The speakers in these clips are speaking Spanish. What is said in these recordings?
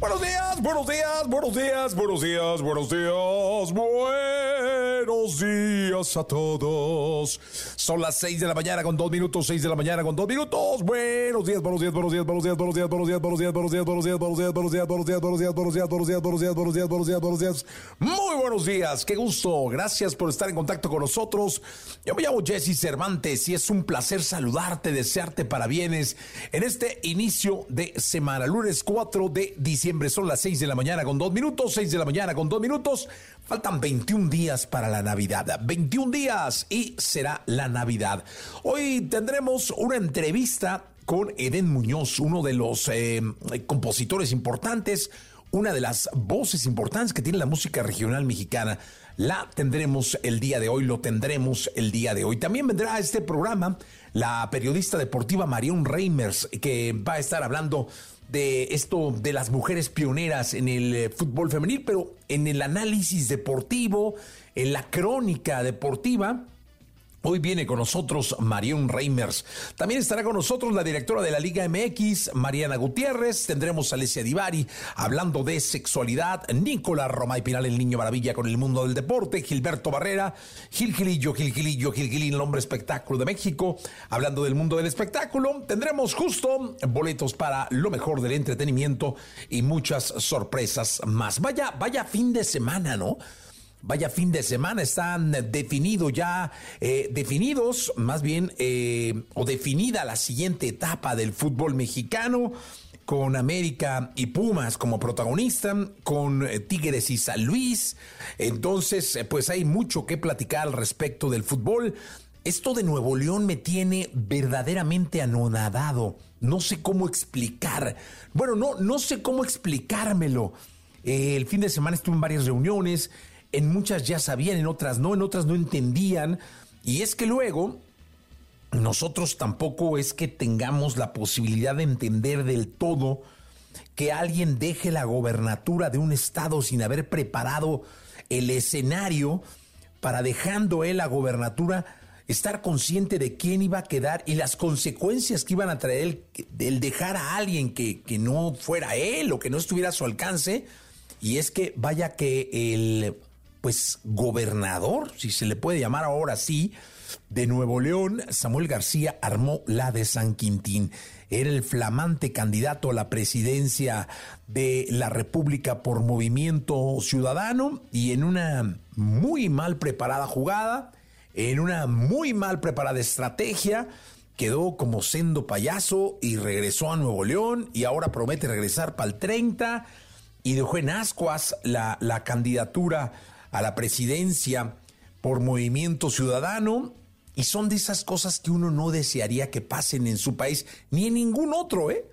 Buenos días, buenos días, buenos días, buenos días, buenos días, buenos días a todos. Son las 6 de la mañana con dos minutos, 6 de la mañana con dos minutos. Buenos días, buenos días, buenos días, buenos días, buenos días, buenos días, buenos días, buenos días, buenos días, buenos días, buenos días, buenos días, buenos días, buenos días, buenos días, buenos días, buenos días, buenos días, buenos días. Muy buenos días, qué gusto. Gracias por estar en contacto con nosotros. Yo me llamo Jesse Cervantes y es un placer saludarte, desearte parabienes en este inicio de semana, lunes 4 de diciembre. Son las 6 de la mañana con 2 minutos, 6 de la mañana con 2 minutos. Faltan 21 días para la Navidad. 21 días y será la Navidad. Hoy tendremos una entrevista con Eden Muñoz, uno de los eh, compositores importantes, una de las voces importantes que tiene la música regional mexicana. La tendremos el día de hoy, lo tendremos el día de hoy. También vendrá a este programa la periodista deportiva Marion Reimers, que va a estar hablando de esto de las mujeres pioneras en el eh, fútbol femenil, pero en el análisis deportivo, en la crónica deportiva, Hoy viene con nosotros Marion Reimers. También estará con nosotros la directora de la Liga MX, Mariana Gutiérrez. Tendremos a Alessia Divari hablando de sexualidad. Nicolás Romay Pinal, el niño maravilla con el mundo del deporte. Gilberto Barrera, Gil Gilillo, Gil Gilillo, Gil Gilín, el hombre espectáculo de México, hablando del mundo del espectáculo. Tendremos justo boletos para lo mejor del entretenimiento y muchas sorpresas más. Vaya, vaya fin de semana, ¿no? Vaya fin de semana, están definidos ya, eh, definidos más bien, eh, o definida la siguiente etapa del fútbol mexicano, con América y Pumas como protagonista, con eh, Tigres y San Luis. Entonces, pues hay mucho que platicar al respecto del fútbol. Esto de Nuevo León me tiene verdaderamente anonadado. No sé cómo explicar. Bueno, no, no sé cómo explicármelo. el fin de semana estuve en varias reuniones en muchas ya sabían, en otras no, en otras no entendían. Y es que luego nosotros tampoco es que tengamos la posibilidad de entender del todo que alguien deje la gobernatura de un estado sin haber preparado el escenario para dejando él la gobernatura estar consciente de quién iba a quedar y las consecuencias que iban a traer el, dejar a alguien que, que no fuera él o que no estuviera a su alcance. Y es que vaya que el pues gobernador, si se le puede llamar ahora sí, de Nuevo León, Samuel García armó la de San Quintín. Era el flamante candidato a la presidencia de la República por Movimiento Ciudadano y en una muy mal preparada jugada, en una muy mal preparada estrategia, quedó como sendo payaso y regresó a Nuevo León y ahora promete regresar para el 30 y dejó en ascuas la, la candidatura a la presidencia por movimiento ciudadano y son de esas cosas que uno no desearía que pasen en su país ni en ningún otro, ¿eh?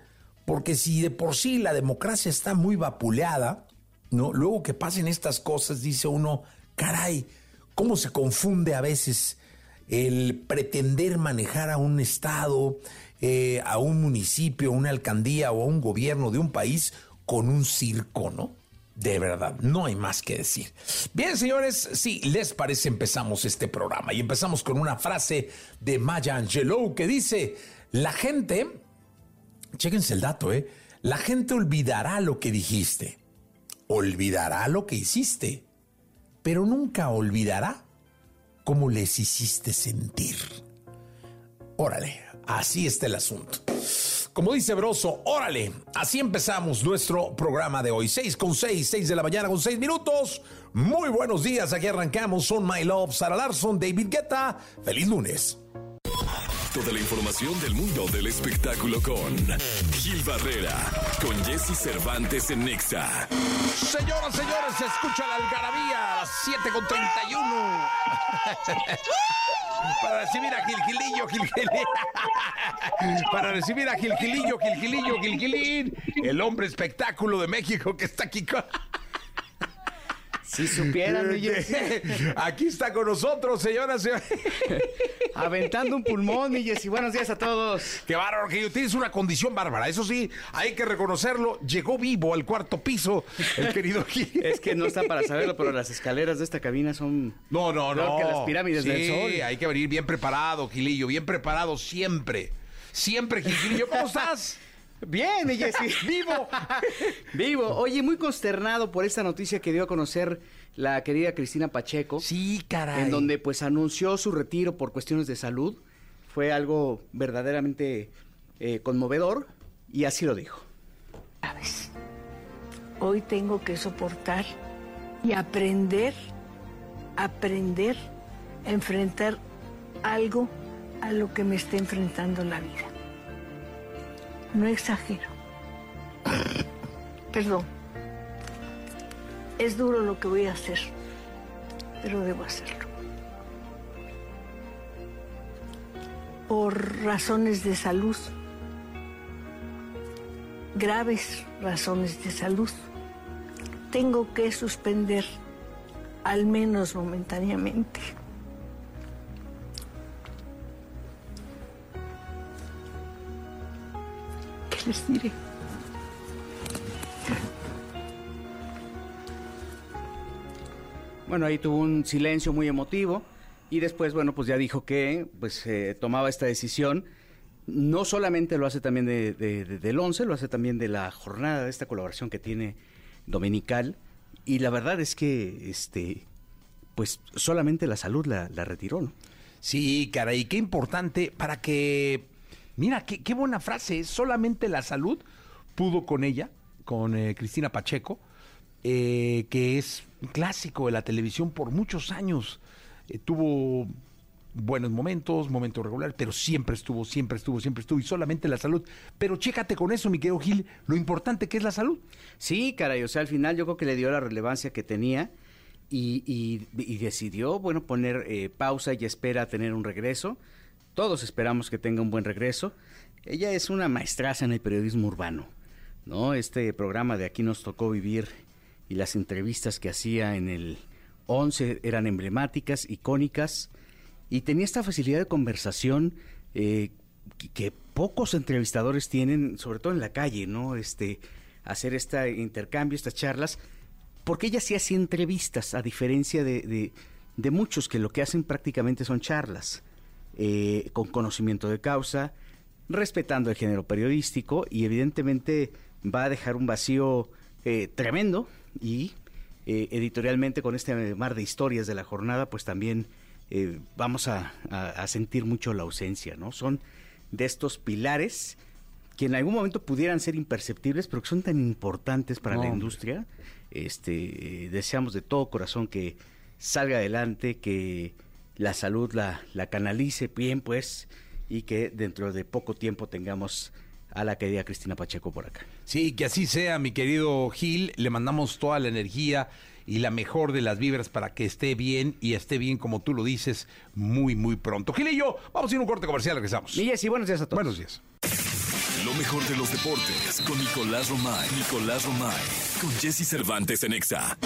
Porque si de por sí la democracia está muy vapuleada, ¿no? Luego que pasen estas cosas, dice uno, caray, cómo se confunde a veces el pretender manejar a un estado, eh, a un municipio, a una alcaldía o a un gobierno de un país con un circo, ¿no? De verdad, no hay más que decir. Bien, señores, si les parece, empezamos este programa y empezamos con una frase de Maya Angelou que dice, la gente, chéquense el dato, ¿eh? La gente olvidará lo que dijiste, olvidará lo que hiciste, pero nunca olvidará cómo les hiciste sentir. Órale, así está el asunto. Como dice Broso, órale, así empezamos nuestro programa de hoy. 6 con 6, 6 de la mañana con 6 minutos. Muy buenos días, aquí arrancamos. Son My Love, Sara Larson, David Guetta. Feliz lunes. Toda la información del mundo del espectáculo con Gil Barrera, con Jesse Cervantes en Nexa. Señoras, señores, se escucha la algarabía a las 7 con 31. para recibir a Gilgilillo, Gilgilillo. Para recibir a Gilgilillo, Gilgilillo, Gilgilín. El hombre espectáculo de México que está aquí con... Si supieran. Aquí está con nosotros, señoras y señores. Aventando un pulmón, mi Jessy. Buenos días a todos. Qué bárbaro, que tienes una condición bárbara. Eso sí, hay que reconocerlo. Llegó vivo al cuarto piso el querido Gil. Es que no está para saberlo, pero las escaleras de esta cabina son. No, no, Peor no. que las pirámides sí, del Sol. hay que venir bien preparado, Gilillo, bien preparado siempre. Siempre, Gilillo. ¿Cómo estás? Bien, Jessy. Vivo. Vivo. Oye, muy consternado por esta noticia que dio a conocer la querida Cristina Pacheco. Sí, caray. En donde pues anunció su retiro por cuestiones de salud. Fue algo verdaderamente eh, conmovedor y así lo dijo. sabes. Hoy tengo que soportar y aprender, aprender a enfrentar algo a lo que me está enfrentando la vida. No exagero. Perdón. Es duro lo que voy a hacer, pero debo hacerlo. Por razones de salud graves razones de salud, tengo que suspender, al menos momentáneamente, les diré? Bueno, ahí tuvo un silencio muy emotivo y después, bueno, pues ya dijo que pues eh, tomaba esta decisión. No solamente lo hace también de, de- de- del 11, lo hace también de la jornada, de esta colaboración que tiene dominical. Y la verdad es que, este, pues solamente la salud la, la retiró, ¿no? Sí, caray, qué importante para que... Mira, qué, qué buena frase. Solamente la salud pudo con ella, con eh, Cristina Pacheco, eh, que es un clásico de la televisión por muchos años. Eh, tuvo buenos momentos, momentos regulares, pero siempre estuvo, siempre estuvo, siempre estuvo, y solamente la salud. Pero chécate con eso, mi querido Gil, lo importante que es la salud. Sí, caray, o sea, al final yo creo que le dio la relevancia que tenía y, y- y decidió, bueno, poner eh, pausa y espera a tener un regreso. Todos esperamos que tenga un buen regreso. Ella es una maestraza en el periodismo urbano, ¿no? Este programa de Aquí nos tocó vivir y las entrevistas que hacía en el 11 eran emblemáticas, icónicas y tenía esta facilidad de conversación eh, que, pocos entrevistadores tienen, sobre todo en la calle, ¿no? Este, hacer este intercambio, estas charlas, porque ella sí hacía entrevistas, a diferencia de, de- de muchos que lo que hacen prácticamente son charlas, eh, con conocimiento de causa, respetando el género periodístico y evidentemente va a dejar un vacío eh, tremendo y eh, editorialmente con este mar de historias de la jornada, pues también eh, vamos a, a- a sentir mucho la ausencia, ¿no? Son de estos pilares que en algún momento pudieran ser imperceptibles, pero que son tan importantes para No, la industria. Este, eh, deseamos de todo corazón que salga adelante, que la salud la, la canalice bien, pues, y que dentro de poco tiempo tengamos a la querida Cristina Pacheco por acá. Sí, que así sea, mi querido Gil. Le mandamos toda la energía y la mejor de las vibras para que esté bien y esté bien, como tú lo dices, muy, muy pronto. Gil y yo, vamos a ir a un corte comercial, regresamos. Y Jessy, buenos días a todos. Buenos días. Lo mejor de los deportes con Nicolás Romay. Nicolás Romay. Con Jesse Cervantes en Exa.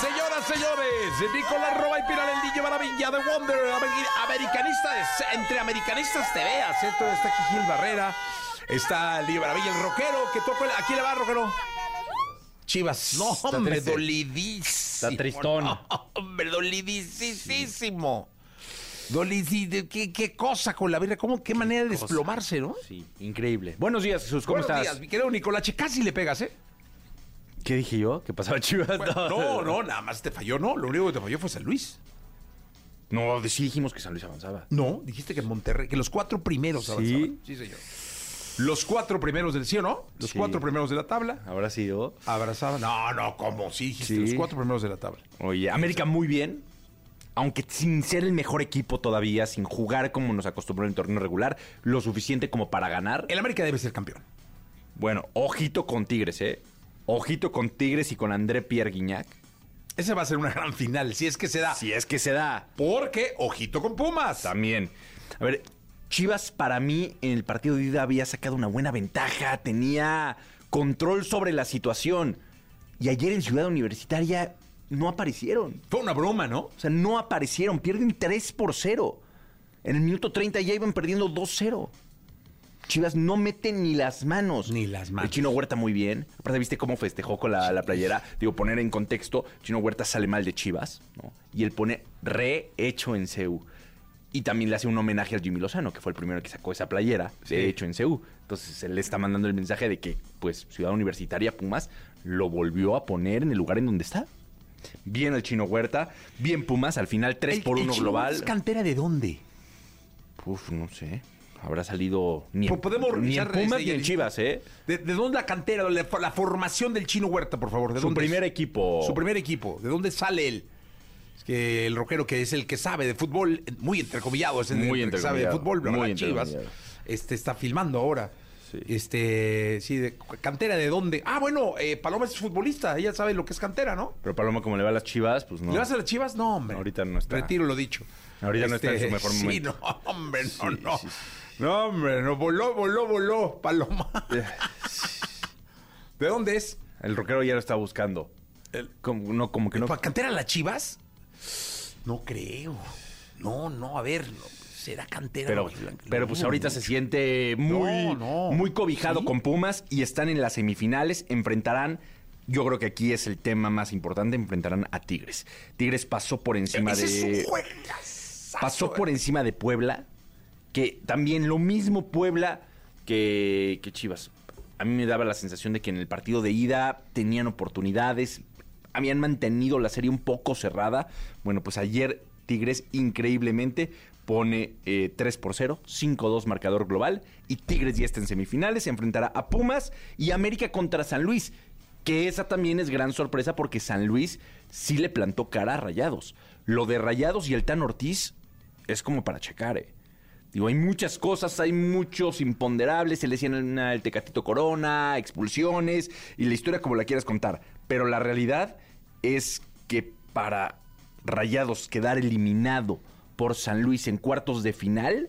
Señoras, señores, Nicolás Roba y Pilar el Niño Maravilla de Wonder, Ameri- americanistas, entre americanistas te veas. Esto está aquí Gil Barrera, está el Niño Maravilla, el rockero, que toca el... ¿A quién le va, rockero? Chivas. No, hombre, dolidísimo. Está tristón. No, hombre, dolidísimo. Dolidísimo. ¿Qué, qué cosa con la vida, ¿cómo, qué manera de desplomarse, ¿no? Sí, increíble. Buenos días, Jesús, ¿cómo Buenos estás? días, mi querido Nicolache, casi le pegas, ¿eh? ¿Qué dije yo? ¿Qué pasaba, Chivas? No, no, nada más te falló, no. Lo único que te falló fue San Luis. No, sí dijimos que San Luis avanzaba. No, dijiste que Monterrey, que los cuatro primeros ¿Sí? avanzaban. Sí, señor. Los cuatro primeros del sí o no, los Sí. cuatro primeros de la tabla sí, yo. abrazaban. No, no, ¿cómo? Sí, dijiste Sí. los cuatro primeros de la tabla. Oye, América muy bien. Aunque sin ser el mejor equipo todavía, sin jugar como nos acostumbró en el torneo regular, lo suficiente como para ganar. El América debe ser campeón. Bueno, ojito con Tigres, ¿eh? Ojito con Tigres y con André Pierre Guignac. Ese va a ser una gran final, si es que se da. Si es que se da. Porque, ojito con Pumas. También. A ver, Chivas para mí en el partido de ida había sacado una buena ventaja, tenía control sobre la situación. Y ayer en Ciudad Universitaria no aparecieron. Fue una broma, ¿no? O sea, no aparecieron, pierden 3 por 0. En el minuto 30 ya iban perdiendo 2-0. Chivas no mete ni las manos. Ni las manos. El Chino Huerta muy bien. Aparte, ¿viste cómo festejó con la, la playera? Digo, poner en contexto, Chino Huerta sale mal de Chivas, ¿no? Y él pone rehecho en CEU. Y también le hace un homenaje al Jimmy Lozano, que fue el primero que sacó esa playera de hecho en CEU. Entonces él le está mandando el mensaje de que, pues, Ciudad Universitaria Pumas lo volvió a poner en el lugar en donde está. Bien el Chino Huerta, bien Pumas, al final 3 El- por el 1 Chino global. ¿Es cantera de dónde? Uf, no sé. Habrá salido ni en, Podemos ni en Pumas este, ni en Chivas, ¿eh? ¿De, de dónde la cantera, la, la formación del Chino Huerta, por favor? ¿De Su dónde primer es? equipo. Su primer equipo. ¿De dónde sale él? Es que el rockero que es el que sabe de fútbol, muy entrecomillado, es el Muy que sabe de fútbol, bla, muy Chivas. Este está filmando ahora. Sí. Este, sí, de cantera de dónde? Ah, bueno, eh, Paloma es futbolista, ella sabe lo que es cantera, ¿no? Pero Paloma, como le va a las Chivas, pues no. ¿Le vas a las Chivas? No, hombre. Ahorita no está. Retiro lo dicho. Este, Ahorita no está en su mejor Sí, momento. no, hombre, no, Sí, no. No, hombre, no, voló, voló, voló, Paloma. Eh, ¿De dónde es? El rockero ya lo está buscando. Como, no, como que no. ¿Para cantera las Chivas? No creo. No, no, a ver, no, será cantera. Pero, pero pues ahorita se siente muy, No, no. muy cobijado ¿Sí? con Pumas y están en las semifinales. Enfrentarán, yo creo que aquí es el tema más importante, enfrentarán a Tigres. Tigres pasó por encima de... pasó por eh. encima de Puebla, que también lo mismo Puebla que, que Chivas. A mí me daba la sensación de que en el partido de ida tenían oportunidades, habían mantenido la serie un poco cerrada. Bueno, pues ayer Tigres increíblemente pone eh, 3 por 0, 5-2 marcador global y Tigres ya está en semifinales, se enfrentará a Pumas y América contra San Luis, que esa también es gran sorpresa porque San Luis sí le plantó cara a Rayados. Lo de Rayados y el Tan Ortiz es como para checar, ¿eh? Digo, hay muchas cosas, hay muchos imponderables, se le decían el Tecatito Corona, expulsiones y la historia como la quieras contar. Pero la realidad es que para Rayados quedar eliminado por San Luis en cuartos de final,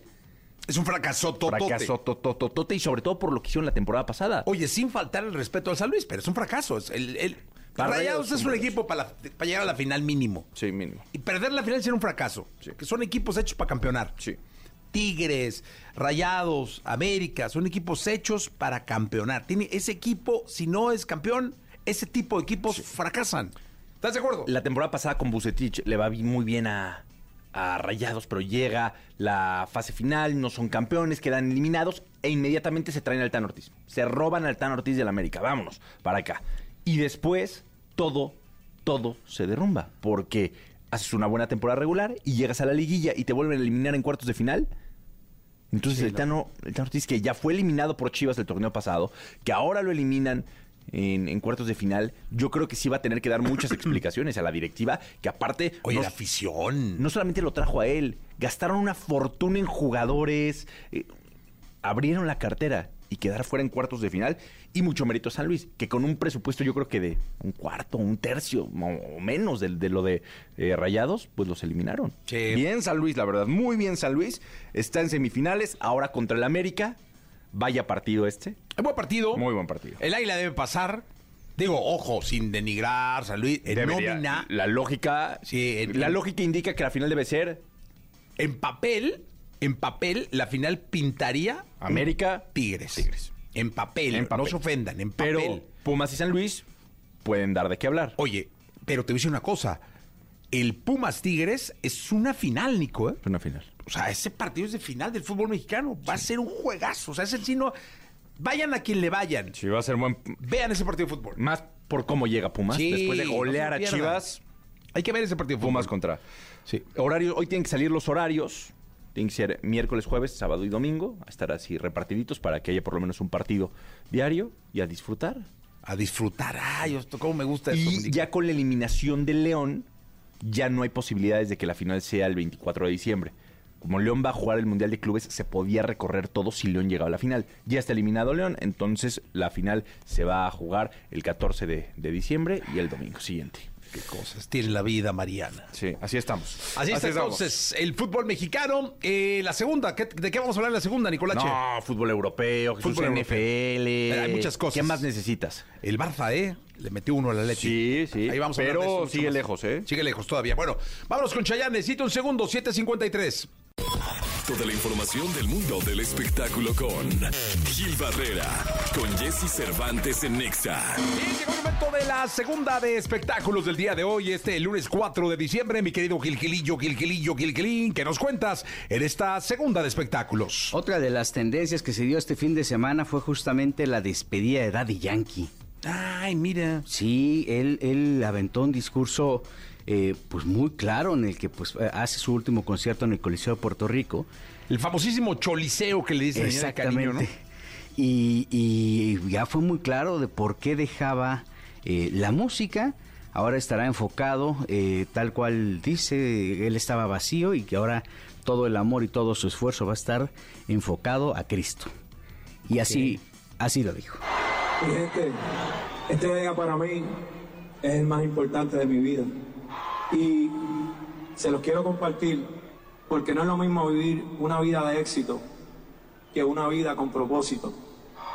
Es un fracaso totote. fracasó totototote y sobre todo por lo que hicieron la temporada pasada. Oye, sin faltar el respeto al San Luis, pero es un fracaso. Es el, el- Para Rayados es un equipo para, la- para llegar a la final mínimo. Sí, mínimo. Y perder la final será un fracaso. Sí. Que son equipos hechos para campeonar. Sí. Tigres, Rayados, América, son equipos hechos para campeonar. Tiene ese equipo, si no es campeón, ese tipo de equipos fracasan. ¿Estás de acuerdo? La temporada pasada con Bucetich le va muy bien a, a Rayados, pero llega la fase final, no son campeones, quedan eliminados e inmediatamente se traen al Tan Ortiz. Se roban al Tan Ortiz del América. Vámonos para acá. Y después todo, todo se derrumba porque haces una buena temporada regular y llegas a la liguilla y te vuelven a eliminar en cuartos de final. Entonces el, Tano, el Tano Ortiz, que ya fue eliminado por Chivas el torneo pasado, que ahora lo eliminan en, en cuartos de final, yo creo que sí va a tener que dar muchas explicaciones a la directiva, que aparte Oye, no, la afición. no solamente lo trajo a él, gastaron una fortuna en jugadores, eh, abrieron la cartera y quedar fuera en cuartos de final. Y mucho mérito a San Luis, que con un presupuesto yo creo que de un cuarto, un tercio o menos de, de lo de eh, Rayados, pues los eliminaron. Sí. Bien San Luis, la verdad, muy bien San Luis. Está en semifinales, ahora contra el América. Vaya partido este. Es buen partido. Muy buen partido. El Águila debe pasar. Digo, ojo, sin denigrar, San Luis. En Debería- nómina, La lógica. Sí, en- la en- lógica indica que la final debe ser en papel, en papel, la final pintaría América. Tigres. Tigres. En papel, En papel. no se ofendan, en papel. Pero Pumas y San Luis pueden dar de qué hablar. Oye, pero te voy a decir una cosa. El Pumas Tigres es una final, Nico. ¿eh? Es una final. O sea, ese partido es de final del fútbol mexicano. Va a ser un juegazo. O sea, ese sí no. Vayan a quien le vayan. Sí, va a ser buen. Vean ese partido de fútbol. Más por cómo llega Pumas. Sí, Después de no golear a pierdan. Chivas, Hay que ver ese partido de fútbol. Pumas contra. Sí. Horario, hoy tienen que salir los horarios. Tienen que ser miércoles, jueves, sábado y domingo. A estar así repartiditos para que haya por lo menos un partido diario y a disfrutar. A disfrutar. Ay, esto, cómo me gusta eso. Y ya con la eliminación del León, ya no hay posibilidades de que la final sea el 24 de diciembre. Como León va a jugar el Mundial de Clubes, se podía recorrer todo si León llegaba a la final. Ya está eliminado León, entonces la final se va a jugar el 14 de, de diciembre y el domingo siguiente. Qué cosas tiene la vida, Mariana. Sí, así estamos. Así está estamos. entonces el fútbol mexicano. Eh, la segunda, ¿qué- ¿de qué vamos a hablar en la segunda, Nicolache? No, fútbol europeo, Jesús, Fútbol. NFL. Hay muchas cosas. ¿Qué más necesitas? El Barça, ¿eh? Le metió uno al Atleti. Sí, sí. Ahí vamos a hablar Pero de eso mucho sigue lejos, ¿eh? Sigue lejos todavía. Bueno, vámonos con Chayanne. Necesito un segundo, 7.53. Toda la información del mundo del espectáculo con Gil Barrera, con Jesse Cervantes en Nexa. Bien, llegó el momento de la segunda de espectáculos del día de hoy, este lunes 4 de diciembre. Mi querido Gilgilillo, Gilgilillo, Gilgilín, ¿qué nos cuentas en esta segunda de espectáculos? Otra de las tendencias que se dio este fin de semana fue justamente la despedida de Daddy Yankee. Ay, mira. Sí, él, él aventó un discurso eh, pues muy claro en el que pues eh, hace su último concierto en el Coliseo de Puerto Rico. El famosísimo choliseo que le dicen de cariño, ¿no? Y, y ya fue muy claro de por qué dejaba eh, la música. Ahora estará enfocado, eh, tal cual dice, él estaba vacío y que ahora todo el amor y todo su esfuerzo va a estar enfocado a Cristo. Y así, así lo dijo. Mi gente, este día para mí es el más importante de mi vida. Y se los quiero compartir porque no es lo mismo vivir una vida de éxito que una vida con propósito.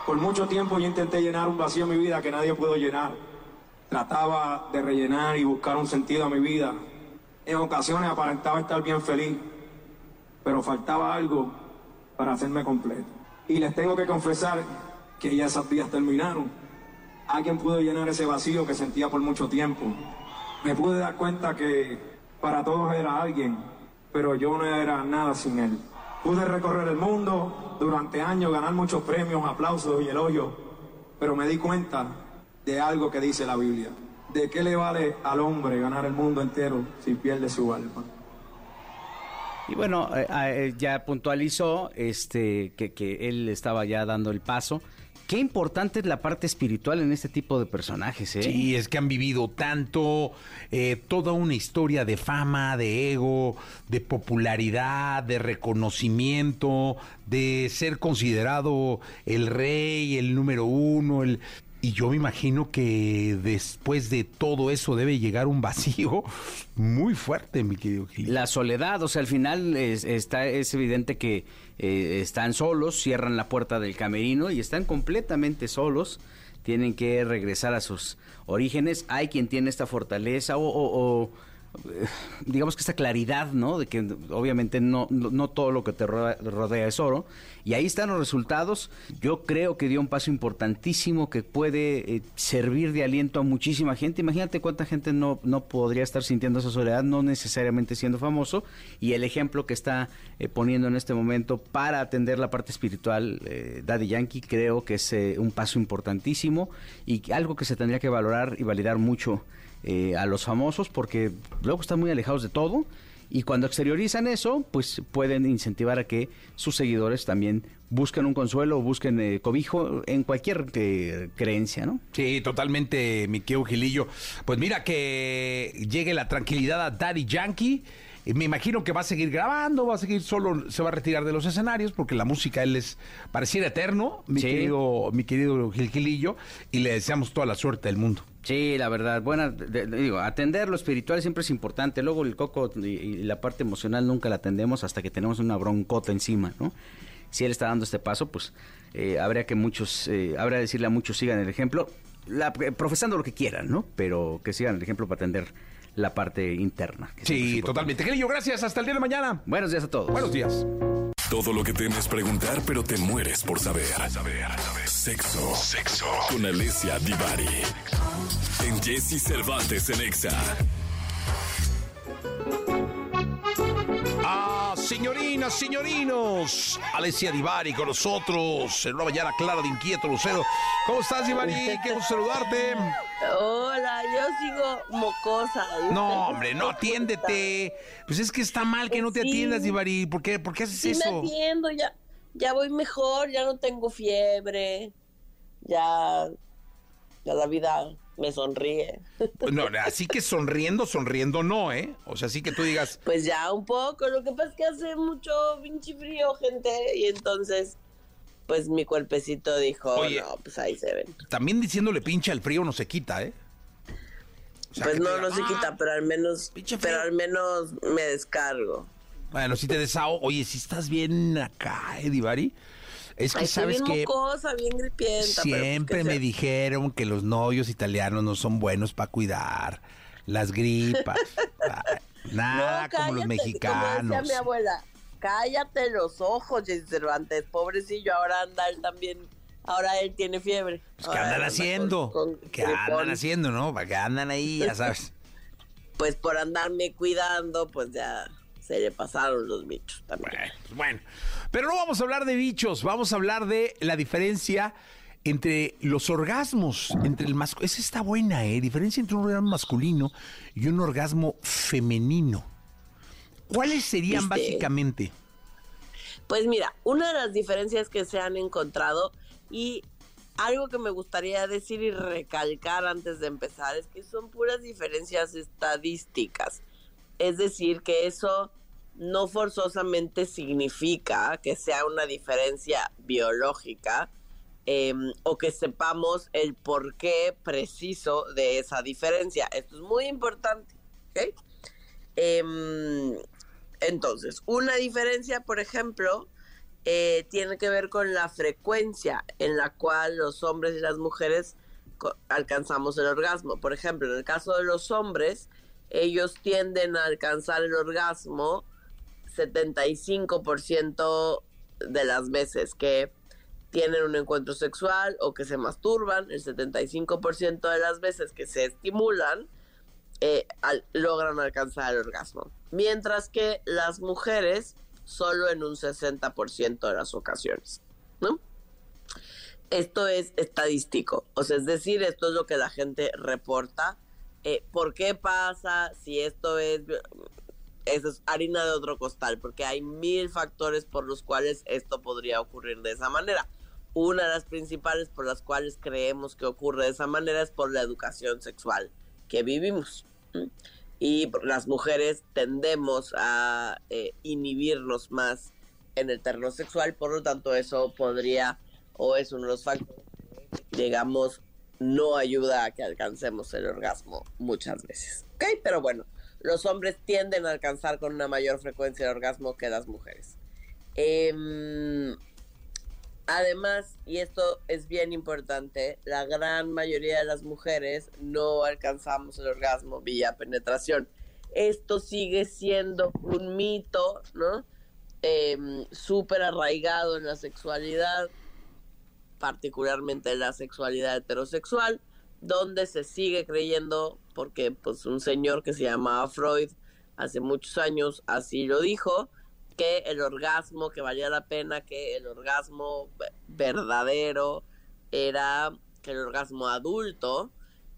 Por mucho tiempo yo intenté llenar un vacío en mi vida que nadie pudo llenar. Trataba de rellenar y buscar un sentido a mi vida. En ocasiones aparentaba estar bien feliz, pero faltaba algo para hacerme completo. Y les tengo que confesar que ya esos días terminaron. Alguien pudo llenar ese vacío que sentía por mucho tiempo. Me pude dar cuenta que para todos era alguien, pero yo no era nada sin él. Pude recorrer el mundo durante años, ganar muchos premios, aplausos y elogios, pero me di cuenta de algo que dice la Biblia. ¿De qué le vale al hombre ganar el mundo entero si pierde su alma? Y bueno, eh, eh, ya puntualizó este, que él estaba ya dando el paso. Qué importante es la parte espiritual en este tipo de personajes, ¿eh? Sí, es que han vivido tanto, eh, toda una historia de fama, de ego, de popularidad, de reconocimiento, de ser considerado el rey, el número uno, el... Y yo me imagino que después de todo eso debe llegar un vacío muy fuerte, mi querido Gil. La soledad, o sea, al final es, está, es evidente que eh, están solos, cierran la puerta del camerino y están completamente solos. Tienen que regresar a sus orígenes. Hay quien tiene esta fortaleza o, digamos que esta claridad, ¿no? De que obviamente no, no, todo lo que te rodea, es oro. Y ahí están los resultados. Yo creo que dio un paso importantísimo que puede eh, servir de aliento a muchísima gente. Imagínate cuánta gente no, no podría estar sintiendo esa soledad, no necesariamente siendo famoso. Y el ejemplo que está eh, poniendo en este momento para atender la parte espiritual, eh, Daddy Yankee, creo que es eh, un paso importantísimo y algo que se tendría que valorar y validar mucho eh, a los famosos porque luego están muy alejados de todo y cuando exteriorizan eso, pues pueden incentivar a que sus seguidores también busquen un consuelo o busquen eh, cobijo en cualquier eh, creencia, ¿no? Sí, totalmente, mi querido Gilillo. Pues mira que llegue la tranquilidad a Daddy Yankee. Eh, Me imagino que va a seguir grabando, va a seguir solo, se va a retirar de los escenarios porque la música él es pareciera eterno, mi Sí. querido, mi querido Gil Gilillo, y le deseamos toda la suerte del mundo. Sí, la verdad, buena, de- de- digo, atender lo espiritual siempre es importante. Luego el coco y, y la parte emocional nunca la atendemos hasta que tenemos una broncota encima, ¿no? Si él está dando este paso, pues eh, habría que muchos, eh, habría que decirle a muchos sigan el ejemplo, la- eh, profesando lo que quieran, ¿no? Pero que sigan el ejemplo para atender la parte interna. Sí, totalmente. Gilillo, gracias. Hasta el día de mañana. Buenos días a todos. Buenos días. Todo lo que temes preguntar, pero te mueres por saber. Sexo. Sexo. Con Alessia Divari. En Jesse Cervantes en Exa. Ah, señorinas, señorinos. Alessia Divari con nosotros en una mañana clara de inquieto Lucero. ¿Cómo estás, Divari? Qué gusto saludarte. Hola, yo sigo mocosa. ¿y No, hombre, no atiéndete. Pues es que está mal que no te Sí. atiendas, Divari. ¿Por qué, ¿Por qué haces Sí me atiendo, ya, ya voy mejor, ya no tengo fiebre, ya, ya la vida me sonríe. No, así que sonriendo, sonriendo no, ¿eh? O sea, así que tú digas, Pues ya un poco, lo que pasa es que hace mucho pinche frío, gente, y entonces, pues mi cuerpecito dijo, Oye. no, pues ahí se ven. también diciéndole pinche al frío no se quita, ¿eh? O sea, Pues no, diga, no se "Ah, quita, pero al menos, pinche pero feo". al menos me descargo. Bueno, si te desahogo. Oye, si estás bien acá, Edivari. Es que Ay, sabes bien que bien gripienta. pues siempre que me sea- dijeron que los novios italianos no son buenos para cuidar las gripas. Ay, Nada No, como los mexicanos. Como decía mi abuela, cállate los ojos, Jesse Cervantes, pobrecillo, ahora anda él también, ahora él tiene fiebre. Pues, ¿Qué andan anda haciendo? con- con ¿Qué andan haciendo, no? ¿Para qué andan ahí? Ya sabes. Pues por andarme cuidando, pues ya se le pasaron los bichos también. Bueno, pues bueno. Pero no vamos a hablar de bichos, vamos a hablar de la diferencia entre los orgasmos, entre el masculino. Esa está buena, ¿eh? Diferencia entre un orgasmo masculino y un orgasmo femenino. ¿Cuáles serían ¿Viste? básicamente? Pues mira, una de las diferencias que se han encontrado y algo que me gustaría decir y recalcar antes de empezar es que son puras diferencias estadísticas. Es decir, que eso no forzosamente significa que sea una diferencia biológica eh, o que sepamos el porqué preciso de esa diferencia. Esto es muy importante. ¿ok? Em, entonces, una diferencia, por ejemplo, eh, tiene que ver con la frecuencia en la cual los hombres y las mujeres alcanzamos el orgasmo. Por ejemplo, en el caso de los hombres, ellos tienden a alcanzar el orgasmo 75% de las veces que tienen un encuentro sexual o que se masturban, el 75% de las veces que se estimulan, eh, logran alcanzar el orgasmo. Mientras que las mujeres solo en un 60% de las ocasiones, ¿no? Esto es estadístico, o sea, es decir, esto es lo que la gente reporta. Eh, ¿Por qué pasa? Si esto es, eso es harina de otro costal, porque hay mil factores por los cuales esto podría ocurrir de esa manera. Una de las principales por las cuales creemos que ocurre de esa manera es por la educación sexual que vivimos. Y las mujeres tendemos a eh, inhibirnos más en el terreno sexual, por lo tanto eso podría o es uno de los factores que, digamos, no ayuda a que alcancemos el orgasmo muchas veces. ¿Ok? Pero bueno, los hombres tienden a alcanzar con una mayor frecuencia el orgasmo que las mujeres. Em, Además, y esto es bien importante, la gran mayoría de las mujeres no alcanzamos el orgasmo vía penetración. Esto sigue siendo un mito, ¿no? Em, Súper arraigado en la sexualidad, particularmente en la sexualidad heterosexual, donde se sigue creyendo, porque pues un señor que se llamaba Freud hace muchos años así lo dijo, que el orgasmo, que valía la pena, que el orgasmo verdadero era, que el orgasmo adulto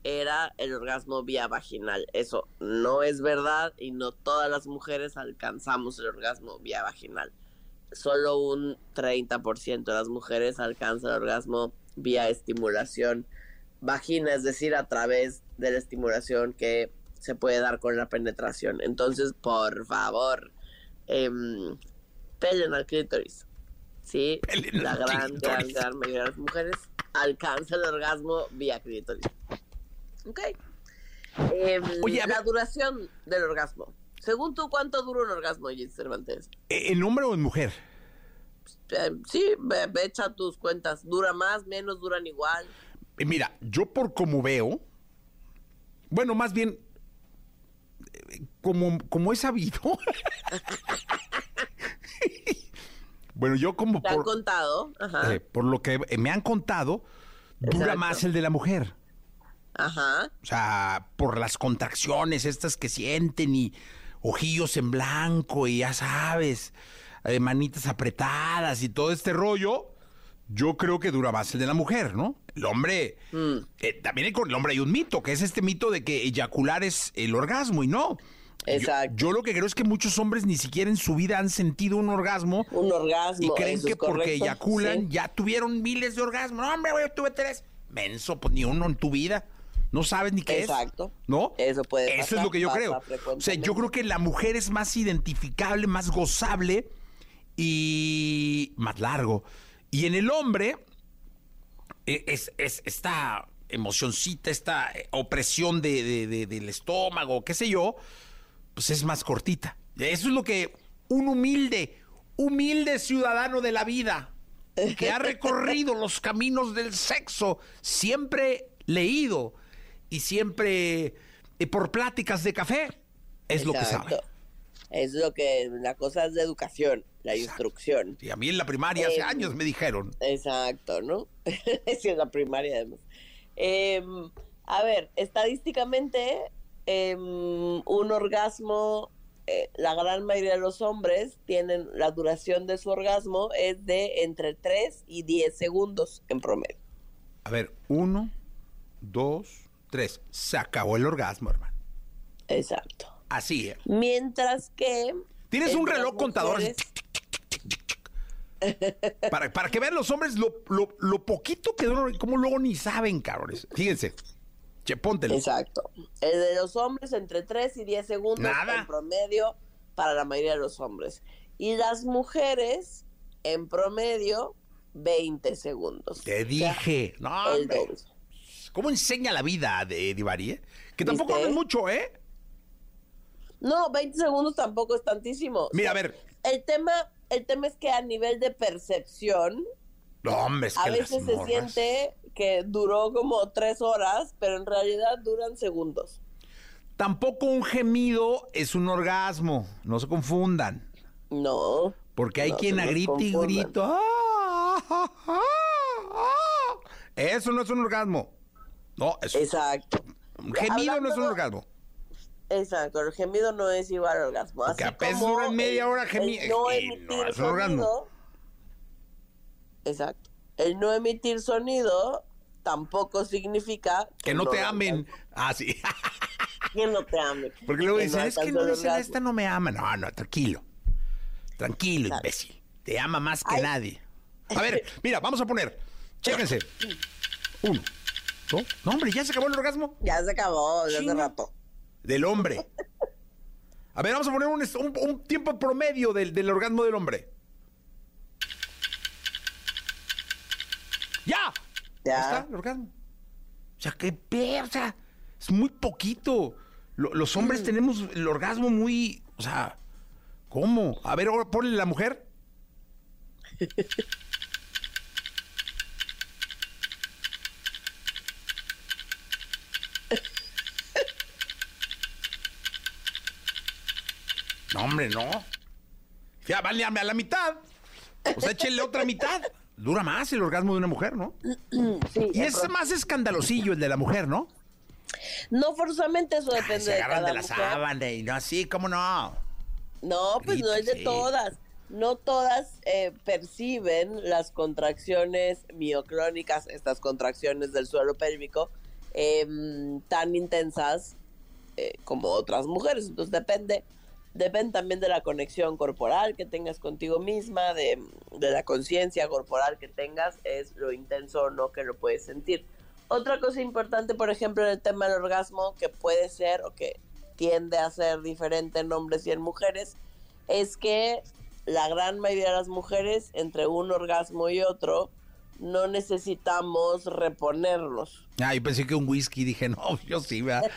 era el orgasmo vía vaginal. Eso no es verdad y no todas las mujeres alcanzamos el orgasmo vía vaginal. Solo un 30% de las mujeres alcanza el orgasmo vía estimulación vagina, es decir, a través de la estimulación que se puede dar con la penetración. Entonces, por favor, eh, pelen al clítoris. Sí, Pelen la gran, gran, clítoris. gran mayoría de las mujeres alcanza el orgasmo vía clítoris. Ok. Em, Oye, la duración del orgasmo. Según tú, ¿cuánto dura un orgasmo, Jess Cervantes? ¿E, ¿En hombre o en mujer? Eh, sí, ve, ve, echa tus cuentas. ¿Dura más, menos, duran igual? Eh, Mira, yo por como veo, bueno, más bien, eh, como, como he sabido. bueno, yo como ¿Te han por, contado? Ajá. eh, por lo que me han contado, dura Exacto. más el de la mujer. Ajá. O sea, por las contracciones estas que sienten y ojillos en blanco y ya sabes, eh, manitas apretadas y todo este rollo, yo creo que dura más el de la mujer, ¿no? El hombre, Mm. eh, también hay con el hombre hay un mito, que es este mito de que eyacular es el orgasmo y no. Exacto. Yo, lo que creo es que muchos hombres ni siquiera en su vida han sentido un orgasmo Un orgasmo. y creen que porque correcto, eyaculan sí. ya tuvieron miles de orgasmos. No, hombre, güey, yo tuve tres. Menso, pues ni uno en tu vida. No sabes ni qué Exacto. es. ¿No? Eso puede Eso pasar, es lo que yo creo. O sea, yo creo que la mujer es más identificable, más gozable y más largo. Y en el hombre eh, es, es- está emocioncita, esta eh, opresión de, de- de- del estómago, qué sé yo, pues es más cortita. Eso es lo que un humilde, humilde ciudadano de la vida, que ha recorrido los caminos del sexo, siempre leído y siempre eh, por pláticas de café, es lo que sabe. Es lo que, la cosa es de educación, la Exacto. instrucción. Y a mí en la primaria hace Eh, años me dijeron. Exacto, ¿no? sí, en la primaria además. Em, a ver, estadísticamente, em, un orgasmo, eh, la gran mayoría de los hombres tienen, la duración de su orgasmo es de entre 3 y 10 segundos en promedio. A ver, uno, dos, tres. Se acabó el orgasmo, hermano. Exacto. Así. Mientras que... Tienes un reloj contador mujeres- Para, para que vean los hombres lo, lo- lo poquito que duran, como luego ni saben, cabrones. Fíjense. Che, póntelo. Exacto. El de los hombres entre 3 y 10 segundos Nada. en promedio para la mayoría de los hombres. Y las mujeres en promedio 20 segundos. Te O sea, dije. No. ¿Cómo enseña la vida de Divari, eh? Que tampoco hablan mucho, ¿eh? No, 20 segundos tampoco es tantísimo. O Mira, sea, a ver. El tema, el tema es que a nivel de percepción, No, hombre, es a que veces se siente que duró como tres horas, pero en realidad duran segundos. Tampoco un gemido es un orgasmo. No se confundan. No. Porque hay no quien se a nos grito y grito. ¡ah, ah, ah! Eso no es un orgasmo. No, es Exacto. un gemido no es un orgasmo. Exacto, el gemido no es igual al orgasmo. Así apenas como duran media hora el gemi- no emitir no un orgasmo. sonido. Exacto. El no emitir sonido tampoco significa Que no te amen. Ah, sí. Que no te amen. Porque luego Que dicen, es que no dicen, esta no me ama. No, no, tranquilo. Tranquilo, Exacto. imbécil. Te ama más que Ay. nadie. A ver, mira, vamos a poner. Chéquense. Uno, dos. No, hombre, ya se acabó el orgasmo Ya se acabó desde hace rato. Del hombre. A ver, vamos a poner un, un- un tiempo promedio del, del orgasmo del hombre. ¡Ya! Ya. Está el orgasmo. O sea, qué pe- o sea, es muy poquito. Lo- los hombres Mm. tenemos el orgasmo muy, o sea, ¿cómo? A ver, ahora ponle la mujer. No, hombre, no. Ya, vale a la mitad. O sea, échenle otra mitad. Dura más el orgasmo de una mujer, ¿no? Sí, Y es más escandalosillo el de la mujer, ¿no? No forzosamente eso Ay, depende se de agarran cada de la mujer. sábana y no así, ¿cómo no? No, pues no es de Sí. todas. No todas eh, perciben las contracciones mioclónicas, estas contracciones del suelo pélvico, em, tan intensas eh, como otras mujeres. Entonces depende, depende también de la conexión corporal que tengas contigo misma, de, de la conciencia corporal que tengas, es lo intenso o no que lo puedes sentir. Otra cosa importante, por ejemplo, en el tema del orgasmo, que puede ser o que tiende a ser diferente en hombres y en mujeres, es que la gran mayoría de las mujeres, entre un orgasmo y otro, no necesitamos reponerlos. Ah, yo pensé que un whisky, dije, no, yo sí, ¿verdad?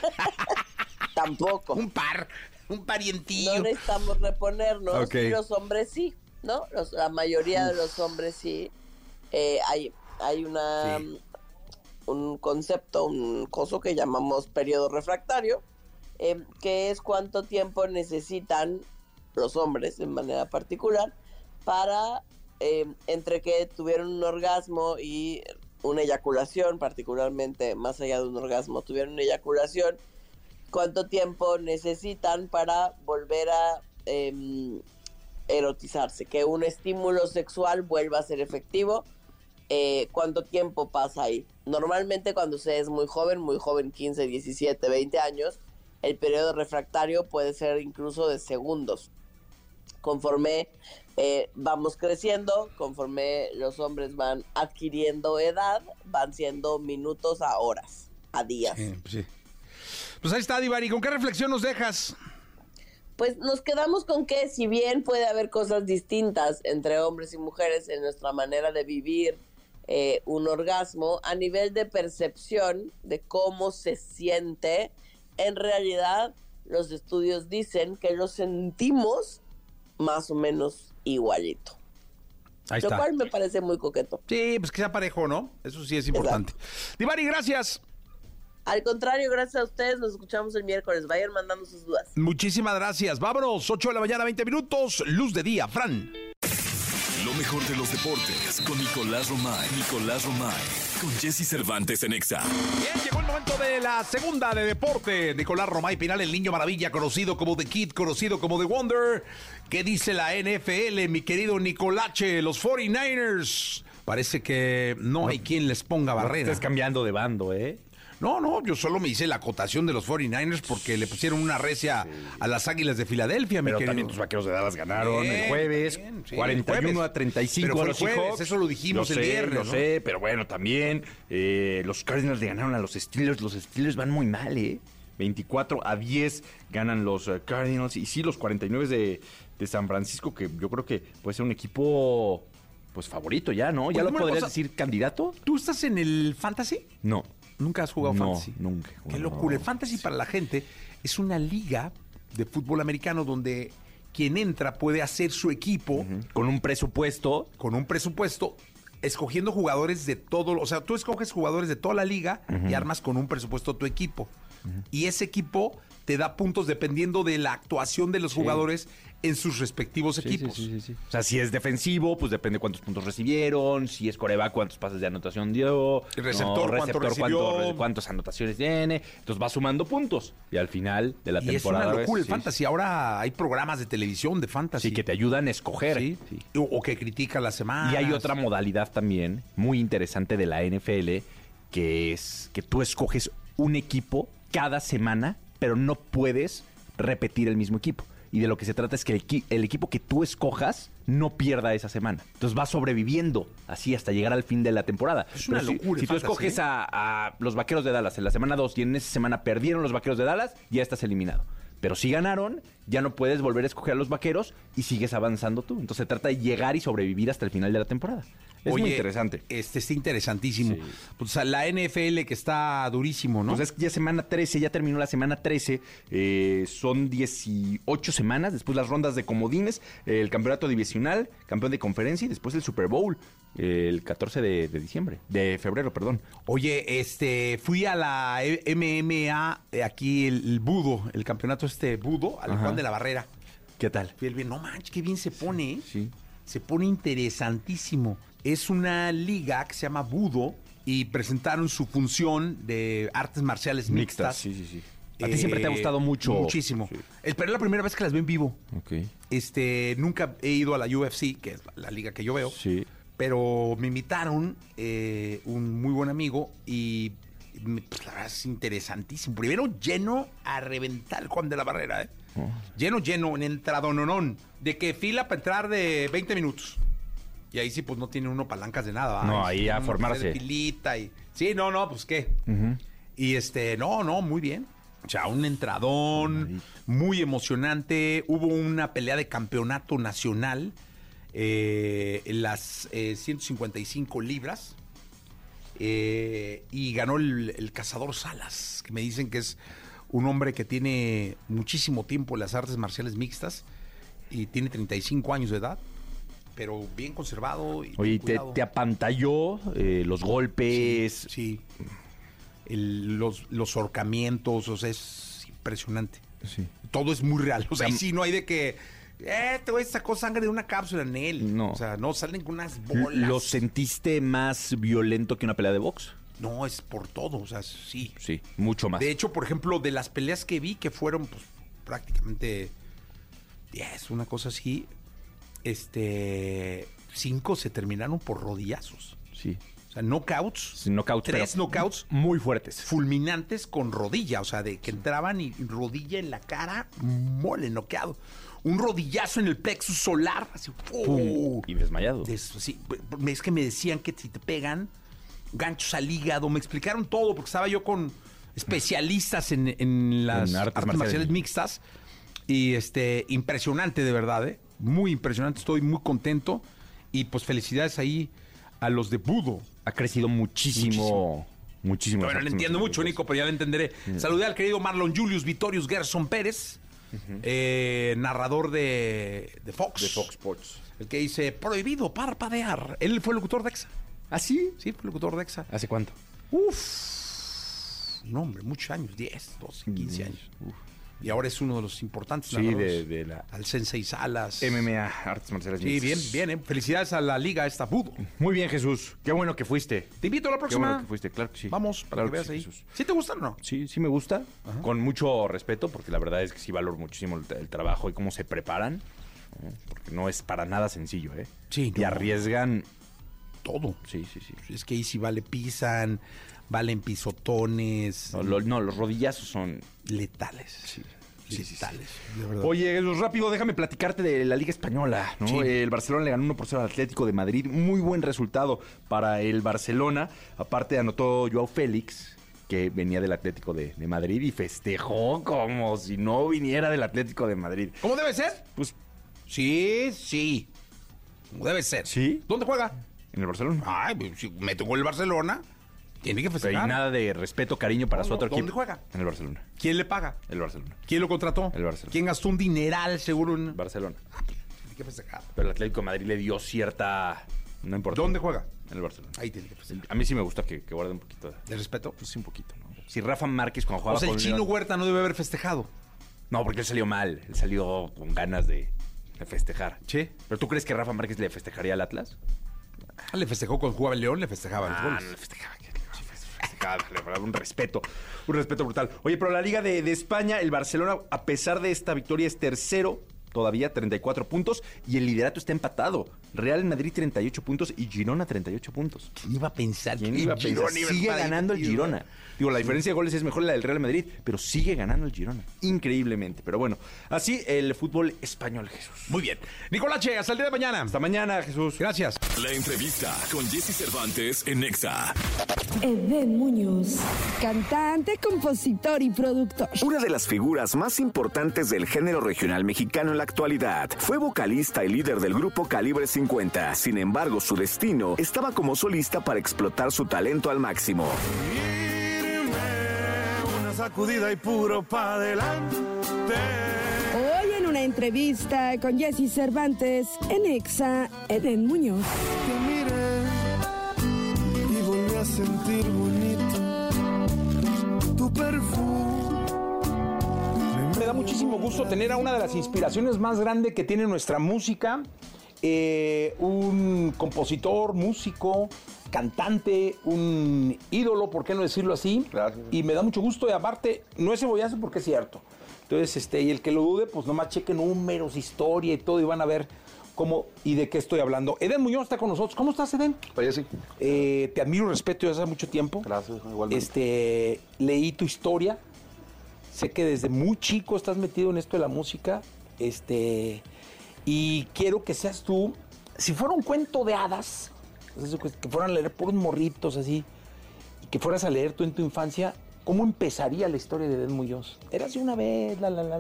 Tampoco. un par, un parientillo. No necesitamos reponernos Ok. y los hombres sí, ¿no? Los- la mayoría de los hombres sí. Eh, hay, hay una Sí. un concepto, un coso que llamamos periodo refractario, eh, que es cuánto tiempo necesitan los hombres en manera particular para eh, entre que tuvieron un orgasmo y una eyaculación, particularmente más allá de un orgasmo, tuvieron una eyaculación, cuánto tiempo necesitan para volver a em, erotizarse, que un estímulo sexual vuelva a ser efectivo. eh, ¿Cuánto tiempo pasa ahí? Normalmente cuando se es muy joven, muy joven, 15, 17, 20 años, el periodo refractario puede ser incluso de segundos. Conforme eh, vamos creciendo, conforme los hombres van adquiriendo edad, van siendo minutos a horas, a días. Sí, pues. Pues ahí está, Divari. ¿Con qué reflexión nos dejas? Pues nos quedamos con que si bien puede haber cosas distintas entre hombres y mujeres en nuestra manera de vivir eh, un orgasmo, a nivel de percepción de cómo se siente, en realidad los estudios dicen que lo sentimos más o menos igualito. Ahí lo está. cual me parece muy coqueto. Sí, pues que sea parejo, ¿no? Eso sí es importante. Divari, gracias. Al contrario, gracias a ustedes, nos escuchamos el miércoles. Vayan mandando sus dudas. Muchísimas gracias. Vámonos, 8 de la mañana, 20 minutos, luz de día, Fran. Lo mejor de los deportes con Nicolás Romay. Nicolás Romay. Con Jesse Cervantes en Exa. Bien, llegó el momento de la segunda de deporte. Nicolás Romay Pinal, el niño maravilla, conocido como The Kid, conocido como The Wonder. ¿Qué dice la NFL, mi querido Nicolache? Los 49ers. Parece que no hay quien les ponga barrera. Estás cambiando de bando, ¿eh? No, no, yo solo me hice la acotación de los 49ers porque le pusieron una recia a las Águilas de Filadelfia, Pero también tus vaqueros de Dallas ganaron Bien, el jueves, bien, sí, 41 el jueves. a 35 Pero fue a los jueves, Seahawks. eso lo dijimos el sé, viernes, Lo ¿no? sé, pero bueno, también eh, los Cardinals le ganaron a los Steelers. Los Steelers van muy mal, ¿eh? 24 a 10 ganan los eh, Cardinals. Y sí, los 49 de, de San Francisco, que yo creo que puede ser un equipo pues favorito ya, ¿no? ¿Ya lo podrías decir candidato? ¿Tú estás en el fantasy? No. Nunca has jugado No, fantasy. nunca. Qué Bueno, locura. El fantasy para la gente es una liga de fútbol americano donde quien entra puede hacer su equipo Con un presupuesto con un presupuesto escogiendo jugadores de todo, o sea, tú escoges jugadores de toda la liga y armas con un presupuesto tu equipo. Y ese equipo te da puntos dependiendo de la actuación de los jugadores en sus respectivos equipos. O sea, si es defensivo, pues depende cuántos puntos recibieron. Si es coreback, cuántos pases de anotación dio. El receptor, cuánto recibió. cuánto- cuántas anotaciones tiene. Entonces va sumando puntos. Y al final de la Y es temporada. una locura el fantasy. Ahora hay programas de televisión de fantasy. Sí, que te ayudan a escoger. Sí. Sí. O, o que critica la semana. Y hay otra modalidad también muy interesante de la NFL, que es que tú escoges un equipo cada semana, pero no puedes repetir el mismo equipo. Y de lo que se trata es que el, equi- el equipo que tú escojas no pierda esa semana. Entonces va sobreviviendo así hasta llegar al fin de la temporada. Es una Pero locura Si, tú escoges ¿eh? a, a los vaqueros de Dallas en la semana 2 y en esa semana perdieron los vaqueros de Dallas, ya estás eliminado. Pero si ganaron, ya no puedes volver a escoger a los vaqueros y sigues avanzando tú. Entonces se trata de llegar y sobrevivir hasta el final de la temporada. Es muy Oye, interesante. Este está interesantísimo. Sí. Pues a la NFL que está durísimo, ¿no? Pues es que ya semana 13, ya terminó la semana 13. eh, son 18 semanas. Después las rondas de comodines, el campeonato divisional, campeón de conferencia y después el Super Bowl, eh, el 14 de, de diciembre, de febrero, perdón. Oye, este, fui a la E- MMA, eh, aquí el, el Budo, el campeonato este Budo, al. Juan de la Barrera. ¿Qué tal? Fui el bien, no manches, qué bien se pone, ¿eh? Sí. Se pone interesantísimo. Es una liga que se llama Budo y presentaron su función de artes marciales mixtas. Sí, sí, sí. A ti siempre te ha Eh, gustado mucho. Muchísimo. Sí. El- pero es la primera vez que las veo en vivo. Ok. Este, nunca he ido a la UFC, que es la, la liga que yo veo. Sí. Pero me invitaron eh, un muy buen amigo y pues, la verdad es interesantísimo. Primero lleno a reventar Juan de la Barrera, ¿eh? Lleno, lleno, en entradononón. De que fila para entrar de 20 minutos. Y ahí sí, pues no tiene uno palancas de nada. ¿va? No, ahí sí, a formarse. de filita y... Sí, no, no, pues qué. Y este, no, no, muy bien. O sea, un entradón muy emocionante. Hubo una pelea de campeonato nacional eh, en las eh, 155 libras. Eh, y ganó el, el cazador Salas, que me dicen que es un hombre que tiene muchísimo tiempo en las artes marciales mixtas y tiene 35 años de edad, pero bien conservado. Y Oye, te, apantalló eh, los golpes. Sí. El- los, los horcamientos, o sea, es impresionante. Sí. Todo es muy real. O sea, y sí, no hay de que. Eh, te voy sacó sangre de una cápsula en él. No. O sea, no, salen con unas bolas. ¿Lo sentiste más violento que una pelea de box? No, es por todo. O sea, sí. Sí, mucho más. De hecho, por ejemplo, de las peleas que vi, que fueron pues, prácticamente 10, una cosa así, este. Cinco se terminaron por rodillazos. sí. O sea, knockouts. Sí, knockouts, Tres knockouts muy fuertes. fulminantes con rodilla, o sea, de que entraban y rodilla en la cara, mole, noqueado. Un rodillazo en el plexus solar, así. Pum, y desmayado. Sí. Es que me decían que si te pegan, ganchos al hígado, me explicaron todo, porque estaba yo con especialistas en, en las En artes artes, marciales. marciales mixtas. Y este, impresionante de verdad, ¿eh? Muy impresionante, estoy muy contento. Y pues felicidades ahí a los de Budo, ha crecido muchísimo. Muchísimo. Bueno, le entiendo mucho, Nico, pero ya le entenderé. Saludé al querido Marlon Julius Vitorius Gerson Pérez, eh, narrador de, de Fox. De Fox Sports. El que dice, prohibido parpadear. Él fue locutor de EXA. ¿Ah, sí? Sí, fue locutor de EXA. ¿Hace cuánto? Uf. No, hombre, muchos años, 10, 12, 15 años. Y ahora es uno de los importantes Sí, de- de la- Al Sensei Salas. MMA, artes marciales. Sí, bien, bien, ¿eh? Felicidades a la liga esta fútbol. Muy bien, Jesús. Qué bueno que fuiste. Te invito a la Qué próxima. bueno que fuiste, claro que sí. Vamos, para Claro que veas sí, ahí. Jesús. ¿Sí te gusta o no? Sí, sí me gusta. Con mucho respeto, porque la verdad es que sí valoro muchísimo el, el trabajo y cómo se preparan. ¿eh? Porque no es para nada sencillo, ¿eh? Sí, Y no. arriesgan. Todo. Sí, sí, sí. Es que ahí sí vale pisan, valen pisotones, No, lo- no, los rodillazos son. letales. Sí, letales. de verdad. Oye, rápido, déjame platicarte de la Liga Española. ¿no? Sí. El Barcelona le ganó 1 por 0 al Atlético de Madrid. Muy buen resultado para el Barcelona. Aparte, anotó Joao Félix, que venía del Atlético de, de Madrid y festejó como si no viniera del Atlético de Madrid. ¿Cómo debe ser? Pues, Sí, sí. Como debe ser. ¿Sí? ¿Dónde juega? En el Barcelona. Ay, pues, si me tocó el Barcelona, tiene que Pero y festejar. nada de respeto, cariño para No, su otro ¿dónde equipo. juega? En el Barcelona. ¿Quién le paga? El Barcelona. ¿Quién lo contrató? El Barcelona. ¿Quién gastó un dineral seguro en... Barcelona. Tiene que festejar. Pero el Atlético de Madrid le dio cierta. No importa. ¿Dónde juega? En el Barcelona. Ahí tiene que festejar. A mí sí me gusta que, que guarde un poquito de. ¿De respeto? Pues sí, un poquito, ¿no? Si Rafa Márquez cuando jugaba O sea, el chino León- Huerta no debe haber festejado. No, porque él salió mal. Él salió con ganas de, de festejar. Sí. ¿Pero tú crees que Rafa Márquez le festejaría al Atlas? Ah, Le festejó cuando jugaba el León, le festejaba los Ah, goles. no le festejaba. festejaba, le daba un respeto. Un respeto brutal. Oye, pero la Liga de, de España, el Barcelona, a pesar de esta victoria, es tercero todavía, 34 puntos. Y el liderato está empatado. Real Madrid, 38 puntos. Y Girona, 38 puntos. ¿Quién iba a pensar ¿Quién iba a pensar? Sigue ganando el? Girona. Digo, la diferencia de goles es mejor la del Real Madrid, pero sigue ganando el Girona. Increíblemente. Pero bueno, así el fútbol español, Jesús. Muy bien. Nicolache, hasta el día de mañana. Hasta mañana, Jesús. Gracias. La entrevista con Jesse Cervantes en Nexa. Edén Muñoz, cantante, compositor y productor. Una de las figuras más importantes del género regional mexicano en la actualidad. Fue vocalista y líder del grupo Calibre 50. Sin embargo, su destino estaba como solista para explotar su talento al máximo. Una sacudida y puro pa' adelante. Hoy en una entrevista con Jesse Cervantes en Exa, Edén Muñoz. Te miré y volví a sentir muchísimo gusto tener a una de las inspiraciones más grandes que tiene nuestra música, eh, un compositor, músico, cantante, un ídolo, ¿por qué no decirlo así? Gracias. Y me da mucho gusto y aparte, no es cebollazo porque es cierto. Entonces, este, y el que lo dude, pues nomás cheque números, historia y todo y van a ver cómo y de qué estoy hablando. Eden Muñoz está con nosotros. ¿Cómo estás, Eden? Oye, sí. Eh, te admiro y respeto desde hace mucho tiempo. Gracias, igualmente. Este, leí tu historia. Sé que desde muy chico estás metido en esto de la música. Este, y quiero que seas tú, si fuera un cuento de hadas, que, fueran a leer puros morritos así, y que fueras a leer tú en tu infancia, ¿cómo empezaría la historia de Eden Muñoz? Era así una vez, la, la, la.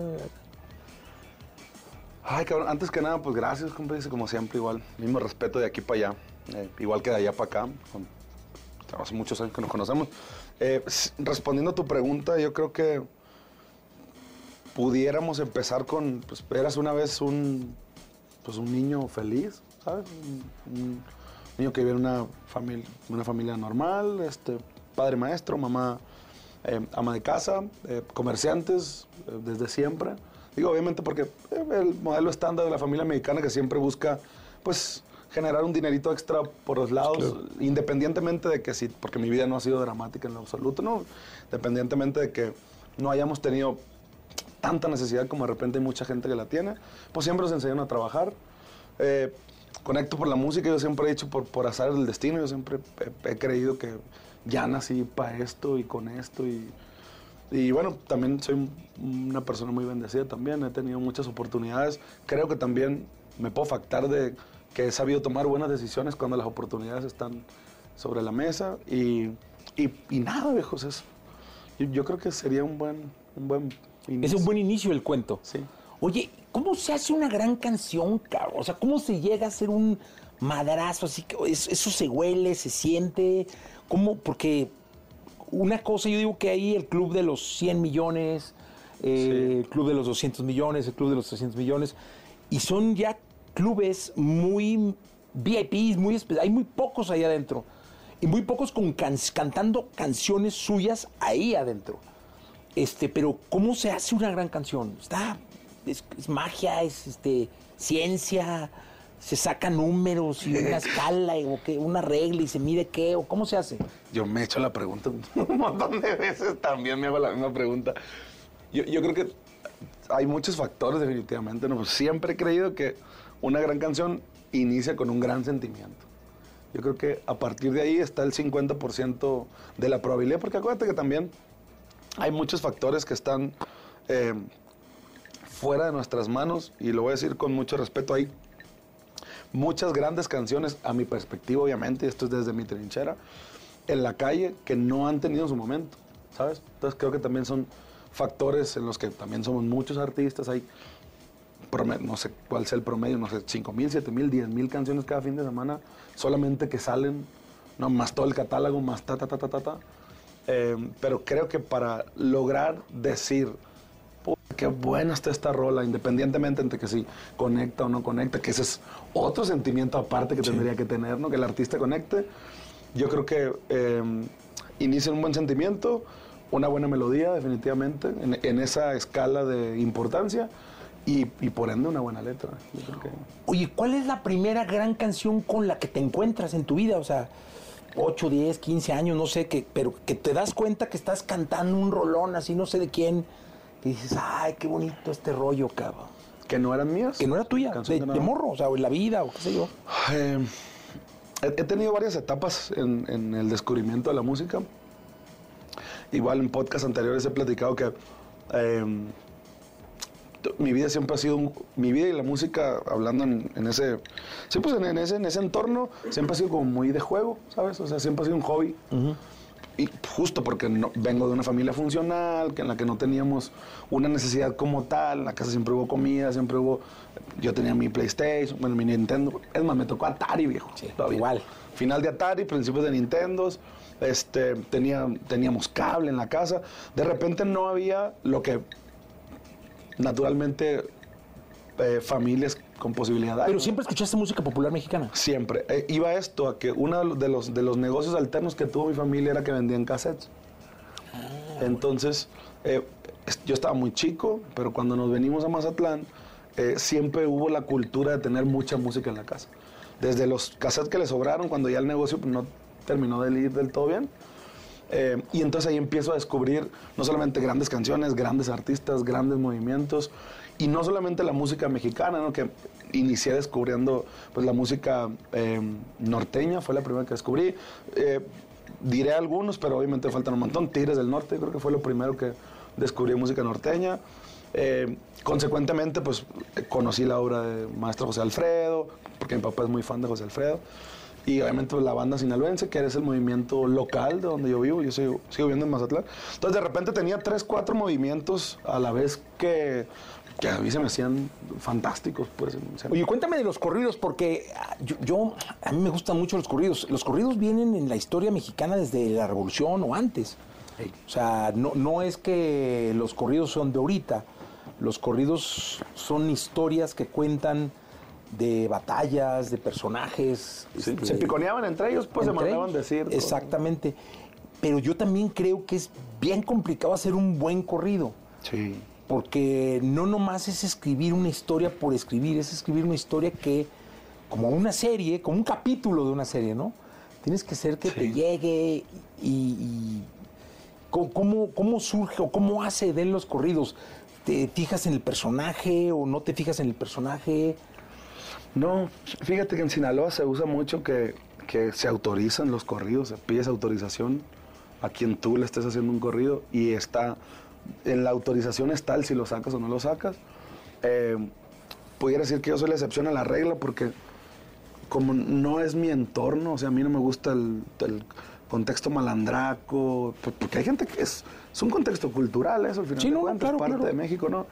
Ay, cabrón, antes que nada, pues gracias, compadre, como siempre, igual. Mismo respeto de aquí para allá. eh, igual que de allá para acá. con- hace muchos años que nos conocemos. Eh, respondiendo a tu pregunta, yo creo que pudiéramos empezar con, pues eras una vez un, pues un niño feliz, ¿sabes? Un, un niño que vive en una familia, una familia normal, este, padre maestro, mamá eh, ama de casa, eh, comerciantes eh, desde siempre. Digo, obviamente porque el modelo estándar de la familia mexicana que siempre busca, pues, generar un dinerito extra por los lados, independientemente de que sí, porque mi vida no ha sido dramática en lo absoluto, ¿no? Independientemente de que no hayamos tenido tanta necesidad como de repente hay mucha gente que la tiene, pues siempre nos enseñan a trabajar. Eh, conecto por la música, yo siempre he dicho por, por azar del destino, yo siempre he, he creído que ya nací para esto y con esto y, y bueno, también soy un- una persona muy bendecida también, he tenido muchas oportunidades, creo que también me puedo factar de que he sabido tomar buenas decisiones cuando las oportunidades están sobre la mesa y, y, y nada, viejos, eso. Yo, yo creo que sería un buen, un buen Es inicio. un buen inicio el cuento. Sí. Oye, ¿cómo se hace una gran canción, cabrón? O sea, ¿cómo se llega a ser un madrazo, así que es- eso se huele, se siente, ¿cómo? Porque una cosa, yo digo que ahí el club de los 100 millones, eh, el club de los 200 millones, el club de los 300 millones, y son ya clubes muy VIPs, muy hay muy pocos ahí adentro, y muy pocos con can- cantando canciones suyas ahí adentro. Este, pero ¿cómo se hace una gran canción? Está, es, es magia, es este, ciencia, se sacan números y una escala o que una regla y se mide qué o cómo se hace. Yo me he hecho la pregunta un montón de veces, también me hago la misma pregunta. Yo, yo creo que hay muchos factores definitivamente, ¿no? Siempre he creído que una gran canción inicia con un gran sentimiento. Yo creo que a partir de ahí está el 50% de la probabilidad, porque acuérdate que también hay muchos factores que están eh, fuera de nuestras manos, y lo voy a decir con mucho respeto, hay muchas grandes canciones, a mi perspectiva obviamente, y esto es desde mi trinchera, en la calle que no han tenido su momento, ¿sabes? Entonces creo que también son factores en los que también somos muchos artistas, hay, prome- no sé cuál sea el promedio, no sé, 5 mil, 7 mil, 10 mil canciones cada fin de semana, solamente que salen, no, más todo el catálogo, más ta, ta, ta, ta, ta, ta. Eh, pero creo que para lograr decir, "Puta, qué buena está esta rola, independientemente entre que si conecta o no conecta, que ese es otro sentimiento aparte que tendría que tener, ¿no? Que el artista conecte. Yo creo que eh, inicia un buen sentimiento, una buena melodía, definitivamente, en, en esa escala de importancia, y, y por ende una buena letra. Yo creo que... Oye, ¿cuál es la primera gran canción con la que te encuentras en tu vida? O sea, 8, 10, 15 años, no sé, que, pero que te das cuenta que estás cantando un rolón así, no sé de quién, y dices, ay, qué bonito este rollo, cabrón. Que no eran mías. Que no era tuya, de, morro, o sea, o en la vida, o qué sé yo. Eh, he, tenido varias etapas en, en el descubrimiento de la música. Igual en podcast anteriores he platicado que eh, t- mi vida siempre ha sido un- mi vida y la música hablando en, en ese sí pues en, en ese en ese entorno siempre ha sido como muy de juego sabes o sea siempre ha sido un hobby y justo porque no- vengo de una familia funcional, que en la que no teníamos una necesidad como tal, en la casa siempre hubo comida, siempre hubo, yo tenía mi PlayStation, bueno, mi Nintendo, es más, me tocó Atari, viejo. todavía. igual. Final de Atari, principios de Nintendo, este, tenía, teníamos cable en la casa, de repente no había lo que naturalmente eh, familias con posibilidad hay, Pero siempre escuchaste música popular mexicana. Siempre. Eh, iba esto a que uno de los, de los negocios alternos que tuvo mi familia era que vendían cassettes. Entonces, eh, yo estaba muy chico, pero cuando nos venimos a Mazatlán, eh, siempre hubo la cultura de tener mucha música en la casa. Desde los cassettes que le sobraron, cuando ya el negocio pues, no terminó de ir del todo bien. Eh, y entonces ahí empiezo a descubrir no solamente grandes canciones, grandes artistas, grandes movimientos, y no solamente la música mexicana, ¿no? que inicié descubriendo pues, la música eh, norteña, fue la primera que descubrí. Eh, diré algunos, pero obviamente faltan un montón. Tigres del Norte, creo que fue lo primero que descubrí música norteña. Eh, consecuentemente, pues conocí la obra de maestro José Alfredo, porque mi papá es muy fan de José Alfredo. Y obviamente pues, la banda sinaloense, que es el movimiento local de donde yo vivo, yo sigo, sigo viviendo en Mazatlán. Entonces de repente tenía tres, cuatro movimientos a la vez que, que a mí se me hacían fantásticos. Pues, Oye, cuéntame de los corridos, porque ah, yo, yo- a mí me gustan mucho los corridos. Los corridos vienen en la historia mexicana desde la Revolución o antes. O sea, no, no es que los corridos son de ahorita. Los corridos son historias que cuentan de batallas, de personajes. Sí, este, se piconeaban entre ellos, pues se mandaban ellos. decir. Exactamente. Pero yo también creo que es bien complicado hacer un buen corrido. Sí. Porque no nomás es escribir una historia por escribir, es escribir una historia que, como una serie, como un capítulo de una serie, ¿no? Tienes que ser que te llegue y, y ¿cómo- ¿cómo, cómo surge o cómo hace de él los corridos. ¿Te fijas en el personaje o no te fijas en el personaje? No, fíjate que en Sinaloa se usa mucho que, que se autorizan los corridos, se pides autorización a quien tú le estés haciendo un corrido y está, en la autorización está el si lo sacas o no lo sacas. Eh, pudiera decir que yo soy la excepción a la regla porque como no es mi entorno, o sea, a mí no me gusta el, el contexto malandraco, porque hay gente que es, es un contexto cultural eso, al final Sí, de no, no, cuentas, claro, parte claro. de México, ¿no?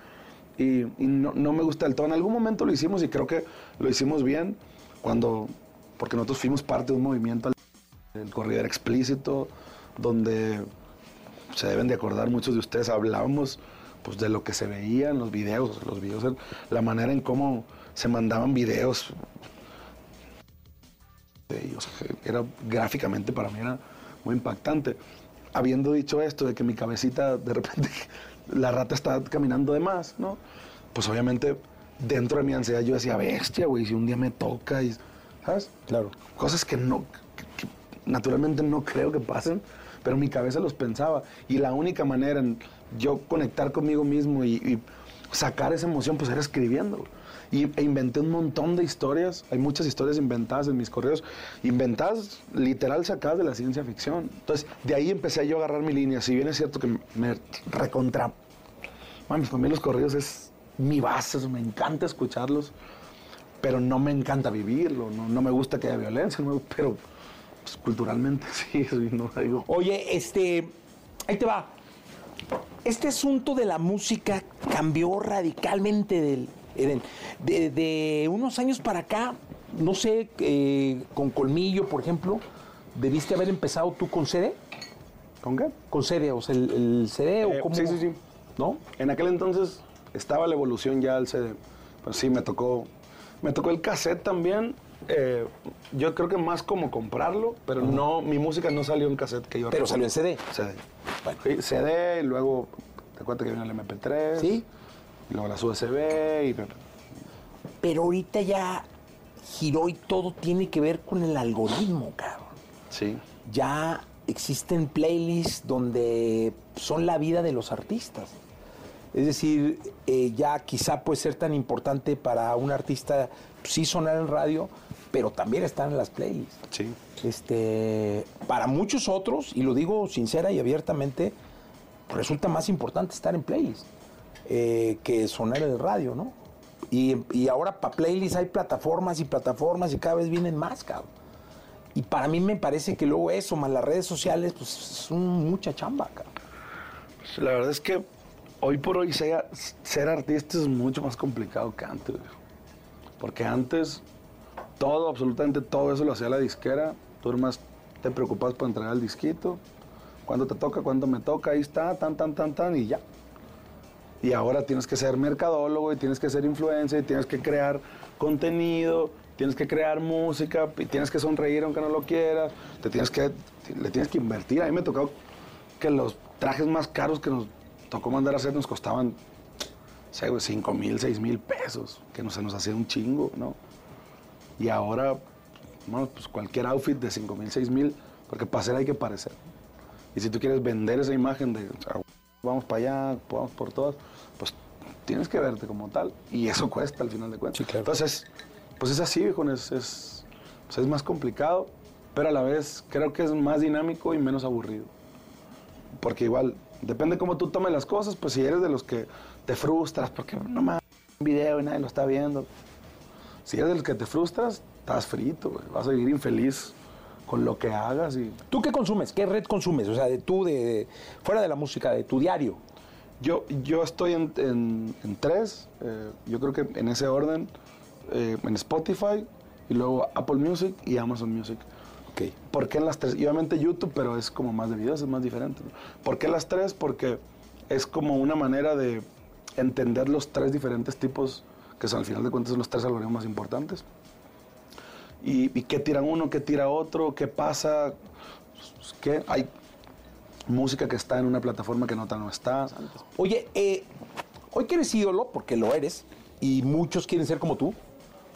Y, no, me gusta el todo. En algún momento lo hicimos y creo que lo hicimos bien cuando porque nosotros fuimos parte de un movimiento, el corrido era explícito, donde se deben de acordar muchos de ustedes, hablábamos pues de lo que se veía en los videos, los videos, la manera en cómo se mandaban videos. O sea, era gráficamente para mí era muy impactante. Habiendo dicho esto de que mi cabecita de repente la rata está caminando de más, ¿no? Pues obviamente dentro de mi ansiedad yo decía, bestia, güey, si un día me toca y, ¿sabes? Claro. Cosas que no, que- que naturalmente no creo que pasen, pero mi cabeza los pensaba. Y la única manera en yo conectar conmigo mismo y, y sacar esa emoción, pues era escribiendo. Y, e inventé un montón de historias. Hay muchas historias inventadas en mis correos. Inventadas, literal, sacadas de la ciencia ficción. Entonces, de ahí empecé yo a agarrar mi línea. Si bien es cierto que me recontra... Mami, para mí los correos es mi base, me encanta escucharlos, pero no me encanta vivirlo, no, no me gusta que haya violencia, pero pues, culturalmente sí, sí, no digo. Oye, este, ahí te va. Este asunto de la música cambió radicalmente del, Eden. De, de unos años para acá, no sé, eh, con Colmillo, por ejemplo, ¿debiste haber empezado tú con CD? ¿Con qué? Con CD, o sea, el, el CD Eh, o cómo. Sí, sí, sí. ¿No? En aquel entonces estaba la evolución ya al CD. Pero sí, me tocó, me tocó el cassette también. eh, yo creo que más como comprarlo, pero no, mi música no salió en cassette que yo Pero recuerdo. salió en CD. CD. Sí, CD, y luego, te acuerdas que vino el MP3. Sí. Y luego las USB y... Pero ahorita ya giró y todo tiene que ver con el algoritmo, cabrón. Sí. Ya existen playlists donde son la vida de los artistas. Es decir, eh, ya quizá puede ser tan importante para un artista pues, sí sonar en radio, pero también estar en las playlists. Sí. Este, para muchos otros, y lo digo sincera y abiertamente, resulta más importante estar en playlists eh, que sonar el radio, ¿no? Y, y ahora para playlists hay plataformas y plataformas y cada vez vienen más, cabrón. Y para mí me parece que luego eso, más las redes sociales, pues son mucha chamba, cabrón. Pues, La verdad es que hoy por hoy ser, artista es mucho más complicado que antes. Porque antes todo, absolutamente todo eso lo hacía la disquera. Tú nomás te preocupabas por entregar el disquito. Cuando te toca, cuando me toca, ahí está, tan, tan, tan, tan, y ya. Y ahora tienes que ser mercadólogo y tienes que ser influencer y tienes que crear contenido, tienes que crear música y tienes que sonreír aunque no lo quieras. Te tienes que, le tienes que invertir. A mí me tocó que los trajes más caros que nos tocó mandar a hacer nos costaban, sé, güey, 5 mil, 6 mil pesos, que no se nos hacía un chingo, ¿no? Y ahora, bueno, pues cualquier outfit de 5 mil, 6 mil, porque para hacer hay que parecer. Y si tú quieres vender esa imagen de vamos para allá, vamos por todas, pues tienes que verte como tal. Y eso cuesta al final de cuentas. Entonces, pues es así, viejo, es, es, pues es más complicado, pero a la vez creo que es más dinámico y menos aburrido. Porque igual, depende cómo tú tomes las cosas, pues si eres de los que te frustras, porque no más un video y nadie lo está viendo. Si eres de los que te frustras, estás frito, güey. vas a vivir infeliz con lo que hagas y... ¿Tú qué consumes? ¿Qué red consumes? O sea, de tú, de, de- fuera de la música, de tu diario. Yo, yo estoy en, en- en tres, eh, yo creo que en ese orden, eh, en Spotify y luego Apple Music y Amazon Music. Ok. ¿Por qué en las tres? Y obviamente YouTube, pero es como más de videos, es más diferente. ¿no? ¿Por qué las tres? Porque es como una manera de entender los tres diferentes tipos, que son al final de cuentas son los tres algoritmos más importantes. Y, y qué tira uno, qué tira otro, qué pasa, pues, qué hay música que está en una plataforma que no está. Oye, eh, hoy que eres ídolo, porque lo eres, y muchos quieren ser como tú.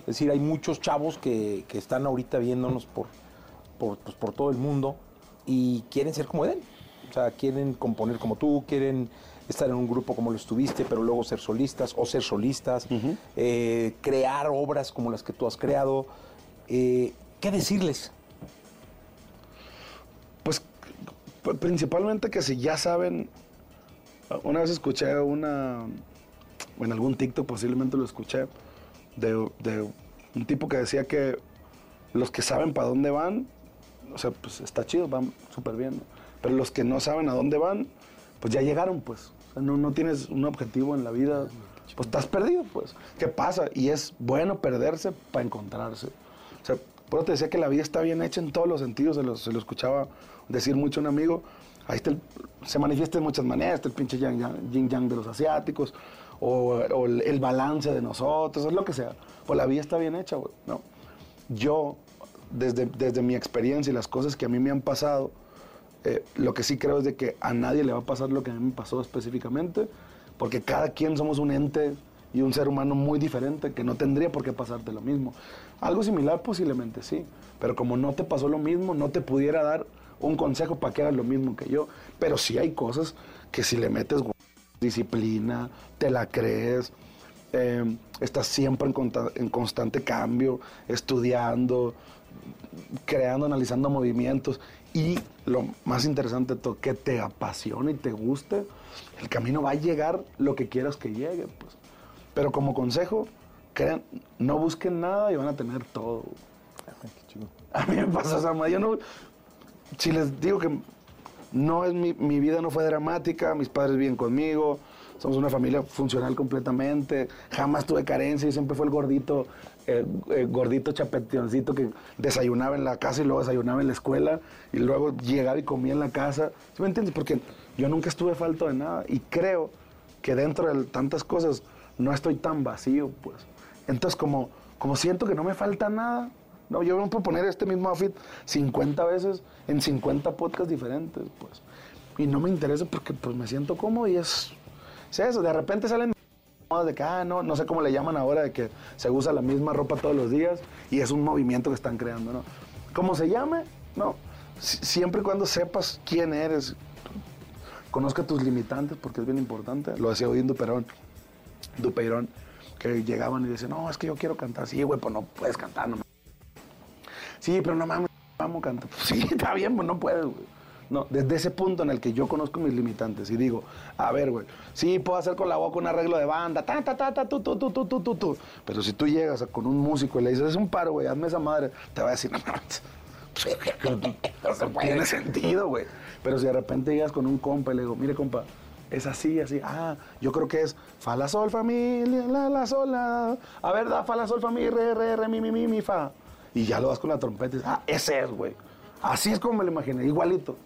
Es decir, hay muchos chavos que, que están ahorita viéndonos por, por, pues, por todo el mundo y quieren ser como él. O sea, quieren componer como tú, quieren estar en un grupo como lo estuviste, pero luego ser solistas o ser solistas, eh, crear obras como las que tú has creado. Eh, ¿Qué decirles? Pues principalmente que si ya saben, una vez escuché una, en algún TikTok posiblemente lo escuché, de, un tipo que decía que los que saben para dónde van, o sea, pues está chido, van súper bien, pero los que no saben a dónde van, pues ya llegaron, pues. O sea, no, no tienes un objetivo en la vida, pues estás perdido, pues. ¿Qué pasa? Y es bueno perderse para encontrarse. O sea, Por eso te decía que la vida está bien hecha en todos los sentidos, se lo, se escuchaba decir mucho un amigo. Ahí está se manifiesta de muchas maneras, está el pinche yin yang, de los asiáticos, o, el balance de nosotros, es lo que sea. Pues la vida está bien hecha, güey, ¿no? Yo, desde, desde mi experiencia y las cosas que a mí me han pasado, eh, lo que sí creo es de que a nadie le va a pasar lo que a mí me pasó específicamente, porque cada quien somos un ente y un ser humano muy diferente que no tendría por qué pasarte lo mismo. Algo similar posiblemente sí, pero como no te pasó lo mismo, no te pudiera dar un consejo para que hagas lo mismo que yo. Pero sí hay cosas que si le metes disciplina, te la crees, eh, estás siempre en, constante cambio, estudiando, creando, analizando movimientos y lo más interesante todo, que te apasione y te guste, el camino va a llegar lo que quieras que llegue. Pues. Pero como consejo, no busquen nada y van a tener todo. A mí me pasó esa madre. Yo no, si les digo que no es mi, vida no fue dramática, mis padres viven conmigo, somos una familia funcional completamente, jamás tuve carencia y siempre fue el gordito, gordito chapetioncito que desayunaba en la casa y luego desayunaba en la escuela y luego llegaba y comía en la casa. ¿Sí me entiendes? Porque yo nunca estuve falto de nada y creo que dentro de tantas cosas no estoy tan vacío, pues. Entonces, como, como siento que no me falta nada, no, yo me puedo poner este mismo outfit 50 veces en 50 podcasts diferentes, pues. Y no me interesa porque pues me siento cómodo y es, es eso. De repente salen modas de que, ah, no, no sé cómo le llaman ahora, de que se usa la misma ropa todos los días y es un movimiento que están creando, ¿no? Como se llame, no. Si- siempre y cuando sepas quién eres, conozca tus limitantes porque es bien importante. Lo decía hoy en Duperón, Dupeirón, que llegaban y decían, no, es que yo quiero cantar. Sí, güey, pues no puedes cantar, no. Sí, pero no mames, vamos cantar. Pues sí, está bien, pues no puedes, güey. No, desde ese punto en el que yo conozco mis limitantes y digo, a ver, güey, sí, puedo hacer con la boca un arreglo de banda, ta, ta, ta, ta, tu, tu, tu, tu, tu, tu, tu. Pero si tú llegas con un músico y le dices, es un paro, güey, hazme esa madre, te va a decir, no mames. No se puede. Tiene sentido, güey. Pero si de repente llegas con un compa y le digo, mire, compa, es así, así. Ah, yo creo que es fa, la, sol, fa, mi, la, la, sol, la. A ver, da, fa, la, sol, fa, mi, re, re, re, mi, mi, mi, mi, fa. Y ya lo das con la trompeta y dices, ah, ese es, güey. Así es como me lo imaginé, igualito.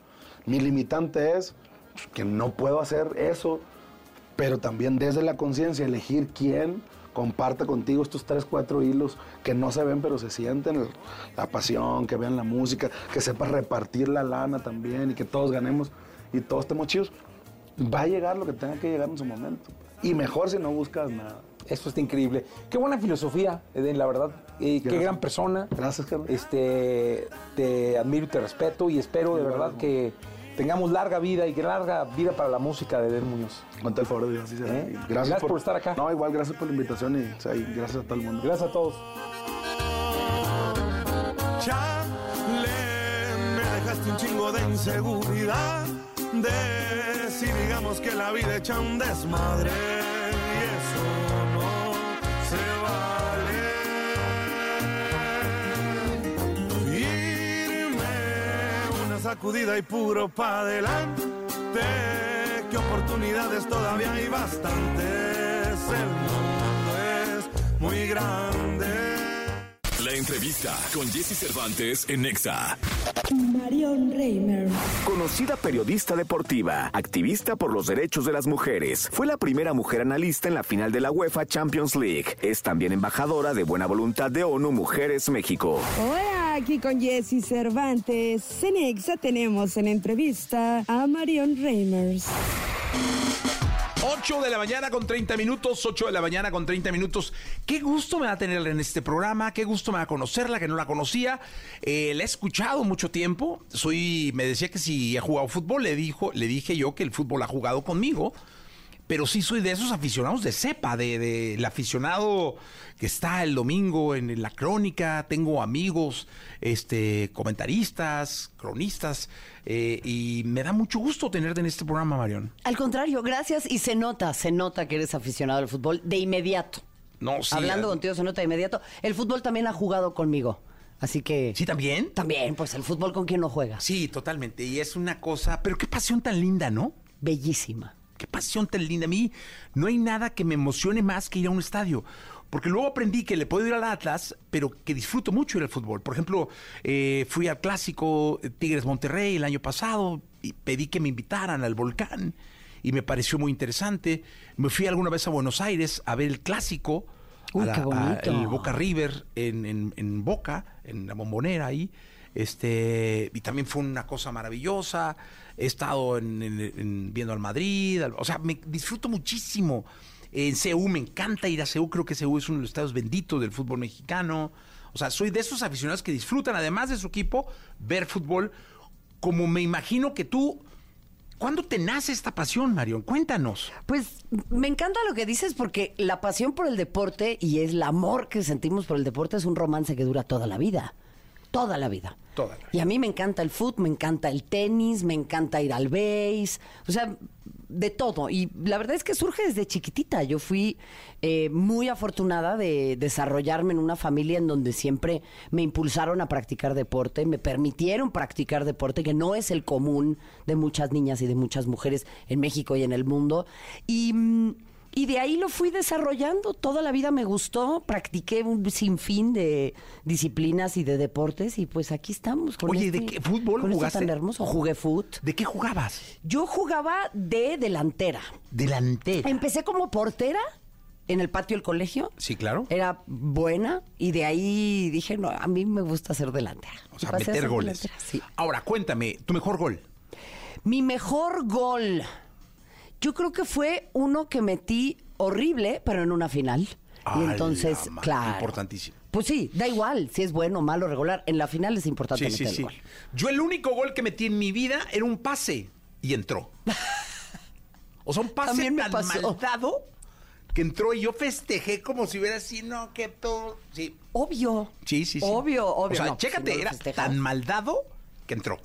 Mi limitante es que no puedo hacer eso, pero también desde la conciencia elegir quién comparte contigo estos tres, cuatro hilos que no se ven pero se sienten, la pasión, que vean la música, que sepas repartir la lana también y que todos ganemos y todos estemos chidos. Va a llegar lo que tenga que llegar en su momento. Y mejor si no buscas nada. Eso está increíble. Qué buena filosofía, Eden, la verdad. Eh, qué gran persona. Gracias, Carlos. Este, te admiro y te respeto y espero de verdad que tengamos larga vida y que larga vida para la música de Eden Muñoz. Con el favor de Dios, será. ¿Eh? Gracias por estar acá. No, igual, gracias por la invitación y o sea, y gracias a todo el mundo. Gracias a todos. Chale, me dejaste un chingo de inseguridad. Si digamos que la vida echa un desmadre. Y eso no se vale. Irme una sacudida y puro pa' adelante. Que oportunidades todavía hay bastantes. El mundo es muy grande. Entrevista con Jesse Cervantes en Nexa. Marion Reimer. Conocida periodista deportiva, activista por los derechos de las mujeres, fue la primera mujer analista en la final de la UEFA Champions League. Es también embajadora de buena voluntad de ONU Mujeres México. Hola, aquí con Jesse Cervantes. En Exa tenemos en entrevista a Marion Reimers. 8 de la mañana con 30 minutos, 8 de la mañana con 30 minutos. Qué gusto me va a tenerla en este programa, qué gusto me va a conocerla, que no la conocía. Eh, la he escuchado mucho tiempo. Soy, me decía que si he jugado fútbol, le, dijo, le dije yo que el fútbol ha jugado conmigo. Pero sí soy de esos aficionados de cepa, de, de el aficionado que está el domingo en la crónica. Tengo amigos, este, comentaristas, cronistas, eh, y me da mucho gusto tenerte en este programa, Marión. Al contrario, gracias y se nota, se nota que eres aficionado al fútbol de inmediato. No, sí, Hablando eh, contigo se nota de inmediato. El fútbol también ha jugado conmigo. Así que. ¿Sí también? También, pues el fútbol con quien no juega. Sí, totalmente. Y es una cosa, pero qué pasión tan linda, ¿no? Bellísima. Qué pasión tan linda. A mí no hay nada que me emocione más que ir a un estadio. Porque luego aprendí que le puedo ir al Atlas, pero que disfruto mucho ir al fútbol. Por ejemplo, eh, fui al clásico Tigres Monterrey el año pasado y pedí que me invitaran al volcán y me pareció muy interesante. Me fui alguna vez a Buenos Aires a ver el clásico, Uy, a la- qué a- bonito. el Boca River en, en- en Boca, en la bombonera ahí. Este, y también fue una cosa maravillosa. He estado en- en- en- viendo al Madrid, o sea, me disfruto muchísimo. En CEU me encanta ir a CEU, creo que CEU es uno de los estados benditos del fútbol mexicano. O sea, soy de esos aficionados que disfrutan, además de su equipo, ver fútbol. Como me imagino que tú. ¿Cuándo te nace esta pasión, Marión? Cuéntanos. Pues me encanta lo que dices porque la pasión por el deporte y el amor que sentimos por el deporte es un romance que dura toda la vida. Toda la vida. Toda la Y a mí me encanta el fútbol, me encanta el tenis, me encanta ir al base, o sea, de todo. Y la verdad es que surge desde chiquitita. Yo fui eh, muy afortunada de desarrollarme en una familia en donde siempre me impulsaron a practicar deporte, me permitieron practicar deporte, que no es el común de muchas niñas y de muchas mujeres en México y en el mundo. Y... y de ahí lo fui desarrollando. Toda la vida me gustó. Practiqué un sinfín de disciplinas y de deportes. Y pues aquí estamos. Con Oye, este- ¿de qué fútbol con esto jugaste? tan hermoso. Jugué fútbol. ¿De qué jugabas? Yo jugaba de delantera. Delantera. Empecé como portera en el patio del colegio. Sí, claro. Era buena. Y de ahí dije, no, a mí me gusta ser delantera. O sea, meter goles. sí. Ahora, cuéntame, tu mejor gol. Mi mejor gol. Yo creo que fue uno que metí horrible, pero en una final. y entonces, la ma- claro. Importantísimo. Pues sí, da igual si es bueno, malo, regular. En la final es importante Sí, meter sí. el gol. Yo el único gol que metí en mi vida era un pase y entró. O sea, un pase tan pasó. mal dado que entró y yo festejé como si hubiera sido, no, que todo. Sí, Obvio. sí, sí. sí. Obvio, obvio. O sea, no, chécate, si no era tan mal dado que entró.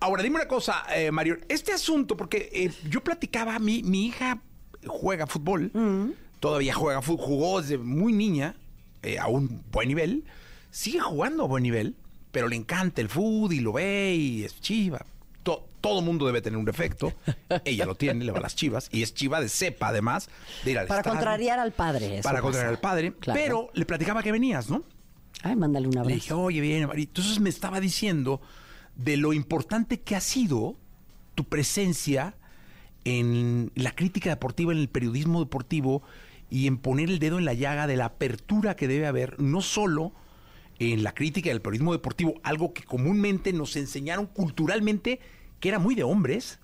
Ahora, dime una cosa, eh, Mario. Este asunto, porque eh, yo platicaba, mi, mi hija juega fútbol, Mm. todavía juega fútbol, jugó desde muy niña eh, a un buen nivel, sigue jugando a buen nivel, pero le encanta el fútbol y lo ve y es chiva. To- todo mundo debe tener un defecto. Ella lo tiene, le va a las chivas. Y es chiva de cepa, además, de ir al Para estadio, contrariar al padre. eso Para contrariar al padre. Claro. Pero le platicaba que venías, ¿no? Ay, mándale un Le abrazo. dije, oye, bien, Mari. Entonces me estaba diciendo de lo importante que ha sido tu presencia en la crítica deportiva, en el periodismo deportivo y en poner el dedo en la llaga de la apertura que debe haber, no solo en la crítica del periodismo deportivo, algo que comúnmente nos enseñaron culturalmente que era muy de hombres,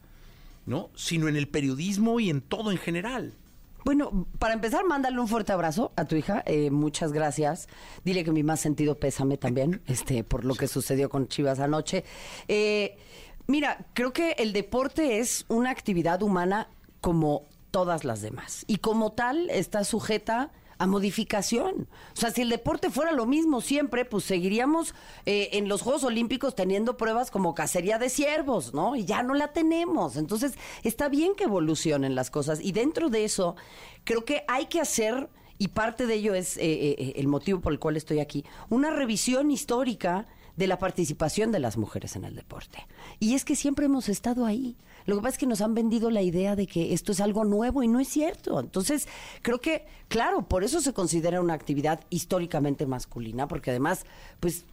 ¿no? Sino en el periodismo y en todo en general. Bueno, para empezar, mándale un fuerte abrazo a tu hija. eh, muchas gracias. Dile que mi más sentido pésame también, este, por lo que sucedió con Chivas anoche. Eh, mira, creo que el deporte es una actividad humana como todas las demás. Y como tal, está sujeta a modificación. O sea, si el deporte fuera lo mismo siempre, pues seguiríamos eh, en los Juegos Olímpicos teniendo pruebas como cacería de ciervos, ¿no? Y ya no la tenemos. Entonces, está bien que evolucionen las cosas. Y dentro de eso, creo que hay que hacer, y parte de ello es eh, eh, el motivo por el cual estoy aquí, una revisión histórica de la participación de las mujeres en el deporte. Y es que siempre hemos estado ahí. Lo que pasa es que nos han vendido la idea de que esto es algo nuevo y no es cierto. Entonces, creo que, claro, por eso se considera una actividad históricamente masculina, porque además, pues,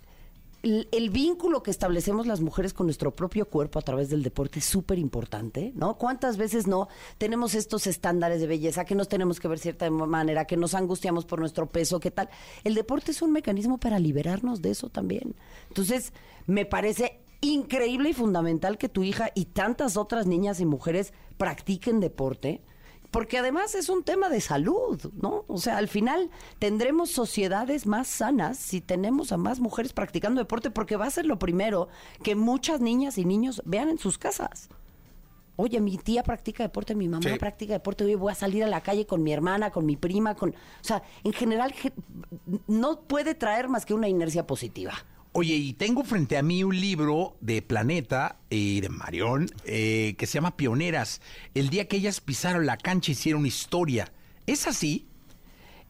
el, vínculo que establecemos las mujeres con nuestro propio cuerpo a través del deporte es súper importante, ¿no? ¿Cuántas veces no tenemos estos estándares de belleza que nos tenemos que ver cierta manera, que nos angustiamos por nuestro peso, qué tal? El deporte es un mecanismo para liberarnos de eso también. Entonces, me parece increíble y fundamental que tu hija y tantas otras niñas y mujeres practiquen deporte. Porque además es un tema de salud, ¿no? O sea, al final tendremos sociedades más sanas si tenemos a más mujeres practicando deporte, porque va a ser lo primero que muchas niñas y niños vean en sus casas. Oye, mi tía practica deporte, mi mamá Sí. practica deporte, oye, voy a salir a la calle con mi hermana, con mi prima, con... O sea, en general ge- no puede traer más que una inercia positiva. Oye, y tengo frente a mí un libro de Planeta y de Marión eh, que se llama Pioneras. El día que ellas pisaron la cancha hicieron historia. ¿Es así?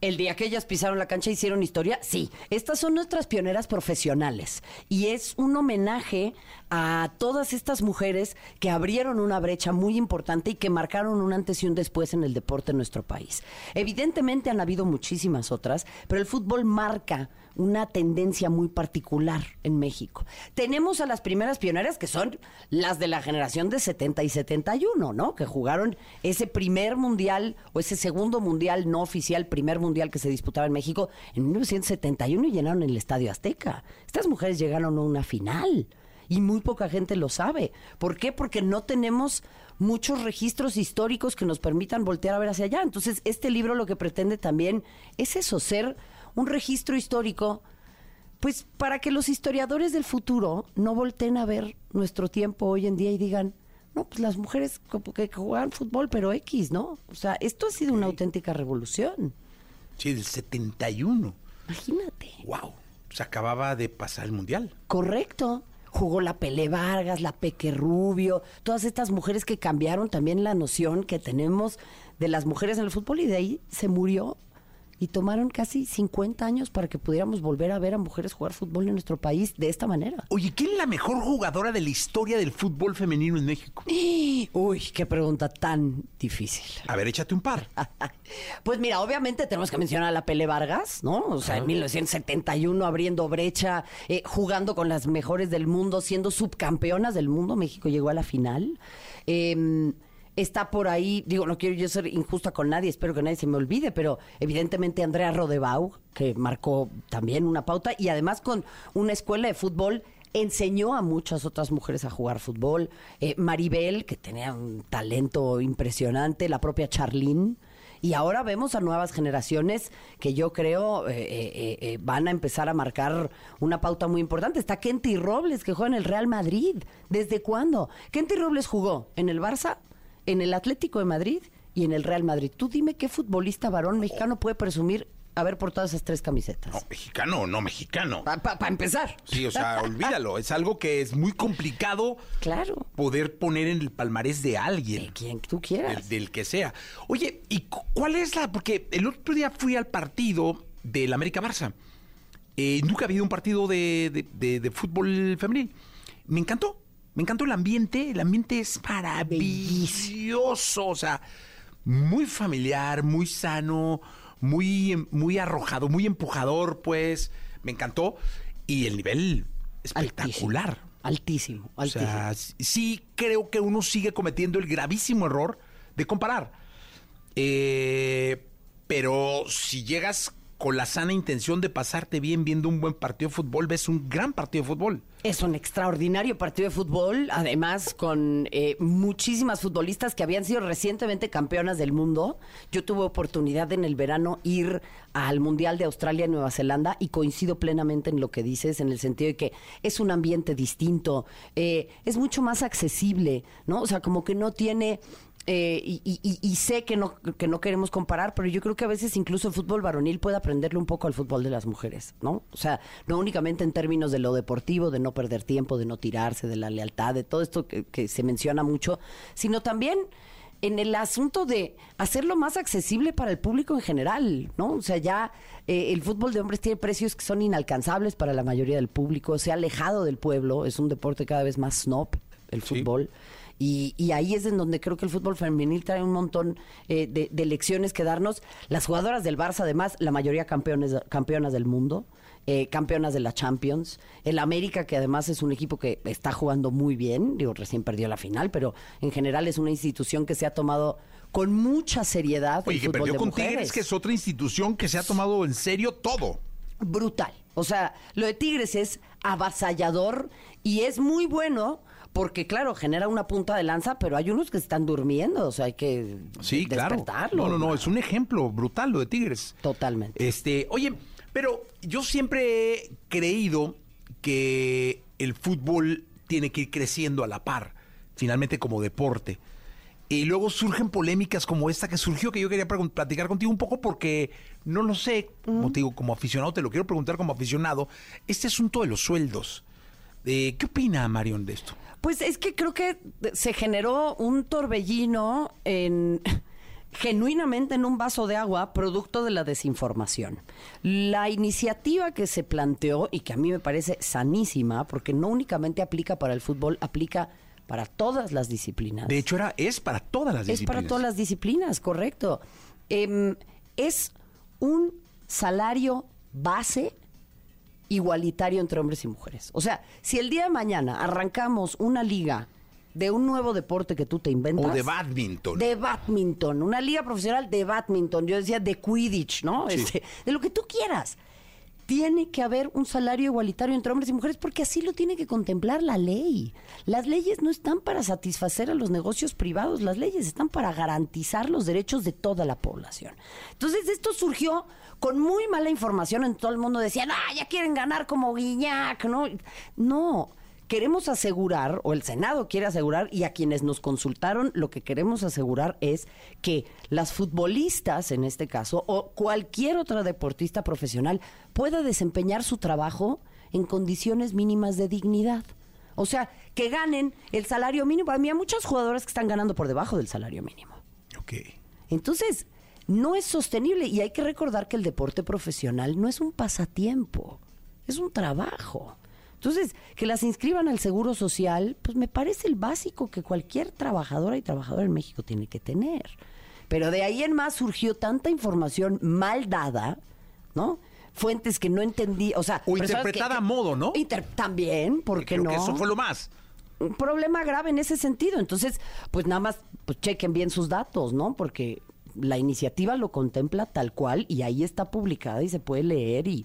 El día que ellas pisaron la cancha hicieron historia, sí. Estas son nuestras pioneras profesionales y es un homenaje a todas estas mujeres que abrieron una brecha muy importante y que marcaron un antes y un después en el deporte en nuestro país. Evidentemente han habido muchísimas otras, pero el fútbol marca una tendencia muy particular en México. Tenemos a las primeras pioneras que son las de la generación de 70 y 71, ¿no? Que jugaron ese primer mundial o ese segundo mundial no oficial, primer mundial que se disputaba en México en 1971 y llenaron el Estadio Azteca. Estas mujeres llegaron a una final y muy poca gente lo sabe. ¿Por qué? Porque no tenemos muchos registros históricos que nos permitan voltear a ver hacia allá. Entonces, este libro lo que pretende también es eso, ser un registro histórico, pues para que los historiadores del futuro no volteen a ver nuestro tiempo hoy en día y digan, no, pues las mujeres como que juegan fútbol, pero X, ¿no? O sea, esto ha sido una auténtica revolución. Sí, del 71. Imagínate. Wow. Se acababa de pasar el mundial. Correcto. Jugó la Pele Vargas, la Peque Rubio, todas estas mujeres que cambiaron también la noción que tenemos de las mujeres en el fútbol y de ahí se murió y tomaron casi 50 años para que pudiéramos volver a ver a mujeres jugar fútbol en nuestro país de esta manera. Oye, ¿quién es la mejor jugadora de la historia del fútbol femenino en México? Uy, qué pregunta tan difícil. A ver, échate un par. Pues mira, obviamente tenemos que mencionar a la Pele Vargas, ¿no? O sea, en 1971 abriendo brecha, eh, jugando con las mejores del mundo, siendo subcampeonas del mundo. México llegó a la final. Eh, está por ahí, digo, no quiero yo ser injusta con nadie, espero que nadie se me olvide, pero evidentemente Andrea Rodebau, que marcó también una pauta, y además con una escuela de fútbol enseñó a muchas otras mujeres a jugar fútbol. Eh, Maribel, que tenía un talento impresionante, la propia Charlene. Y ahora vemos a nuevas generaciones que yo creo eh, eh, van a empezar a marcar una pauta muy importante. Está Kenty Robles, que juega en el Real Madrid. ¿Desde cuándo? Kenty Robles jugó en el Barça, en el Atlético de Madrid y en el Real Madrid. Tú dime qué futbolista varón mexicano puede presumir haber portado esas tres camisetas. No, mexicano o no mexicano. Para empezar. Sí, o sea, olvídalo. Es algo que es muy complicado claro. poder poner en el palmarés de alguien. De quien tú quieras. Del, del que sea. Oye, ¿y cu- cuál es la...? Porque el otro día fui al partido del América Barça. Eh, nunca había ido a un partido de, de- de- de fútbol femenil. Me encantó. Me encantó el ambiente. El ambiente es maravilloso. O sea, muy familiar, muy sano, muy, muy arrojado, muy empujador, pues. Me encantó. Y el nivel espectacular. Altísimo, O sea, sí- sí creo que uno sigue cometiendo el gravísimo error de comparar. Eh, pero si llegas con la sana intención de pasarte bien viendo un buen partido de fútbol, ves un gran partido de fútbol. Es un extraordinario partido de fútbol, además con eh, muchísimas futbolistas que habían sido recientemente campeonas del mundo. Yo tuve oportunidad en el verano ir al Mundial de Australia y Nueva Zelanda y coincido plenamente en lo que dices, en el sentido de que es un ambiente distinto, eh, es mucho más accesible, ¿no? O sea, como que no tiene... eh, y, y- y- sé que no, que no queremos comparar, pero yo creo que a veces incluso el fútbol varonil puede aprenderle un poco al fútbol de las mujeres, ¿no? O sea, no únicamente en términos de lo deportivo, de no perder tiempo, de no tirarse, de la lealtad, de todo esto que, que se menciona mucho, sino también en el asunto de hacerlo más accesible para el público en general, ¿no? O sea, ya eh, el fútbol de hombres tiene precios que son inalcanzables para la mayoría del público, se ha alejado del pueblo, es un deporte cada vez más snob, el fútbol. Y, y ahí es en donde creo que el fútbol femenil trae un montón eh, de, de lecciones que darnos. Las jugadoras del Barça, además, la mayoría campeones, campeonas del mundo, eh, campeonas de la Champions. El América, que además es un equipo que está jugando muy bien, digo, recién perdió la final, pero en general es una institución que se ha tomado con mucha seriedad Oye, el que fútbol perdió de con mujeres. Tigres, que es otra institución que se ha tomado en serio todo. brutal. O sea, lo de Tigres es avasallador y es muy bueno porque, claro, genera una punta de lanza, pero hay unos que están durmiendo, o sea, hay que Sí, claro. No, no, no, es un ejemplo brutal lo de Tigres. Totalmente. Este, oye, pero yo siempre he creído que el fútbol tiene que ir creciendo a la par, finalmente como deporte. Y luego surgen polémicas como esta que surgió, que yo quería platicar contigo un poco porque no lo sé, como te digo, como aficionado, te lo quiero preguntar como aficionado, este asunto de los sueldos. Eh, ¿Qué opina Marion de esto? Pues es que creo que se generó un torbellino en, genuinamente en un vaso de agua producto de la desinformación. La iniciativa que se planteó y que a mí me parece sanísima, porque no únicamente aplica para el fútbol, aplica para todas las disciplinas. De hecho, era, es para todas las Es disciplinas. para todas las disciplinas, correcto. Em, es un salario base igualitario entre hombres y mujeres. O sea, si el día de mañana arrancamos una liga de un nuevo deporte que tú te inventas. O de badminton. De badminton, una liga profesional de badminton. Yo decía de Quidditch, ¿no? Sí. Este, de lo que tú quieras. Tiene que haber un salario igualitario entre hombres y mujeres porque así lo tiene que contemplar la ley. Las leyes no están para satisfacer a los negocios privados, las leyes están para garantizar los derechos de toda la población. Entonces esto surgió con muy mala información en todo el mundo. Decían, ah, ya quieren ganar como Guiñac, ¿no? No, queremos asegurar, o el Senado quiere asegurar, y a quienes nos consultaron, lo que queremos asegurar es que las futbolistas, en este caso, o cualquier otra deportista profesional, pueda desempeñar su trabajo en condiciones mínimas de dignidad. O sea, que ganen el salario mínimo. A mí hay muchos jugadores que están ganando por debajo del salario mínimo. Ok. Entonces, no es sostenible y hay que recordar que el deporte profesional no es un pasatiempo, es un trabajo. Entonces, que las inscriban al Seguro Social, pues me parece el básico que cualquier trabajadora y trabajador en México tiene que tener. Pero de ahí en más surgió tanta información mal dada, ¿no? Fuentes que no entendí, o sea... O interpretada que- a modo, ¿no? Inter- también, ¿por qué Creo no? que eso fue lo más. un problema grave en ese sentido. Entonces, pues nada más pues chequen bien sus datos, ¿no? Porque la iniciativa lo contempla tal cual y ahí está publicada y se puede leer y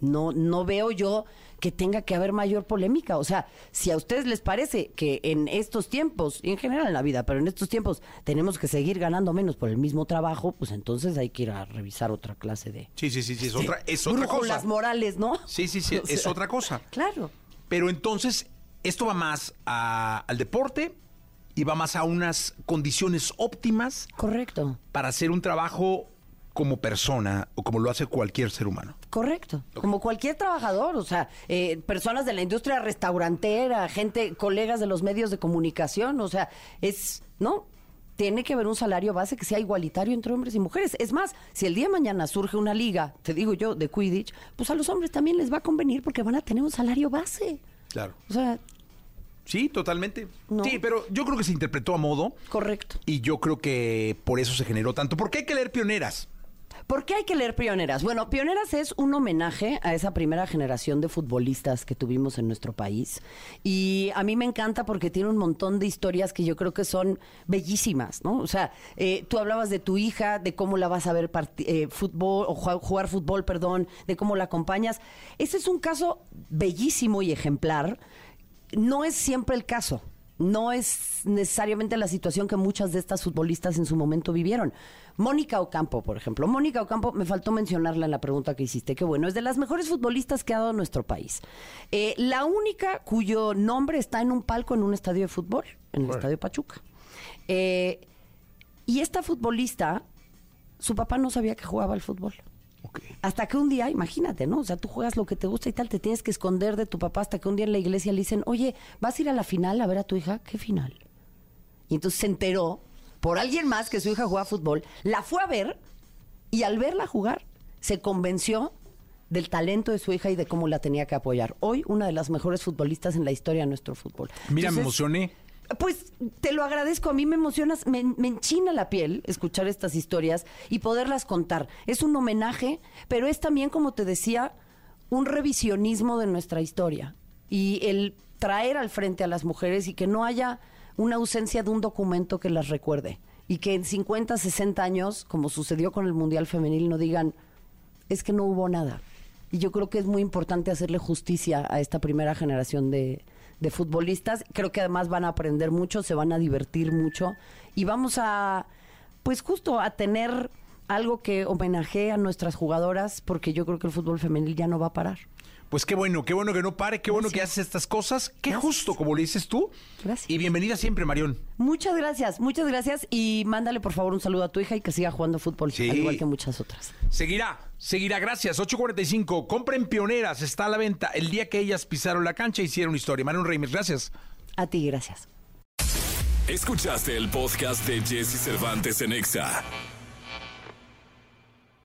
no no veo yo que tenga que haber mayor polémica. O sea, si a ustedes les parece que en estos tiempos, y en general en la vida, pero en estos tiempos tenemos que seguir ganando menos por el mismo trabajo, pues entonces hay que ir a revisar otra clase de Sí, sí, sí, sí, es de otra, es otra cosa. morales, ¿no? Sí, sí, sí, O es otra cosa. Claro. Pero entonces, esto va más a- al deporte y va más a unas condiciones óptimas. Correcto. Para hacer un trabajo como persona o como lo hace cualquier ser humano. Correcto. Como cualquier trabajador, o sea, eh, personas de la industria restaurantera, gente, colegas de los medios de comunicación, o sea, es, ¿no? Tiene que haber un salario base que sea igualitario entre hombres y mujeres. Es más, si el día de mañana surge una liga, te digo yo, de Quidditch, pues a los hombres también les va a convenir porque van a tener un salario base. Claro. O sea, Sí, totalmente. No. Sí, pero yo creo que se interpretó a modo. Correcto. Y yo creo que por eso se generó tanto. ¿Por qué hay que leer pioneras? ¿Por qué hay que leer Pioneras? Bueno, Pioneras es un homenaje a esa primera generación de futbolistas que tuvimos en nuestro país. Y a mí me encanta porque tiene un montón de historias que yo creo que son bellísimas, ¿no? O sea, eh, tú hablabas de tu hija, de cómo la vas a ver eh, fútbol, o jugar, jugar fútbol, perdón, de cómo la acompañas. Ese es un caso bellísimo y ejemplar. No es siempre el caso. No es necesariamente la situación que muchas de estas futbolistas en su momento vivieron. Mónica Ocampo, por ejemplo. Mónica Ocampo, me faltó mencionarla en la pregunta que hiciste, que bueno, es de las mejores futbolistas que ha dado nuestro país. Eh, la única cuyo nombre está en un palco en un estadio de fútbol, en el Estadio Pachuca. Eh, y esta futbolista, su papá no sabía que jugaba al fútbol. Hasta que un día, imagínate, ¿no? O sea, tú juegas lo que te gusta y tal, te tienes que esconder de tu papá hasta que un día en la iglesia le dicen, oye, ¿vas a ir a la final a ver a tu hija? ¿Qué final? Y entonces se enteró por alguien más que su hija jugaba fútbol, la fue a ver y al verla jugar se convenció del talento de su hija y de cómo la tenía que apoyar. Hoy una de las mejores futbolistas en la historia de nuestro fútbol. Mira, me emocioné. Pues te lo agradezco, a mí me emocionas, me, me enchina la piel escuchar estas historias y poderlas contar. Es un homenaje, pero es también, como te decía, un revisionismo de nuestra historia y el traer al frente a las mujeres y que no haya una ausencia de un documento que las recuerde y que en 50, 60 años, como sucedió con el Mundial Femenil, no digan, es que no hubo nada. Y yo creo que es muy importante hacerle justicia a esta primera generación de, de futbolistas. Creo que además van a aprender mucho, se van a divertir mucho y vamos a, pues justo a tener algo que homenajee a nuestras jugadoras porque yo creo que el fútbol femenil ya no va a parar. Pues qué bueno, qué bueno que no pare, qué bueno que haces estas cosas. Qué justo, como le dices tú. Gracias. Y bienvenida siempre, Marión. Muchas gracias, muchas gracias y mándale por favor un saludo a tu hija y que siga jugando fútbol, Sí. al igual que muchas otras. Seguirá, seguirá, gracias. 8.45, compren pioneras, está a la venta. El día que ellas pisaron la cancha hicieron historia. Marión Reimers, gracias. A ti, gracias. Escuchaste el podcast de Jesse Cervantes en Exa.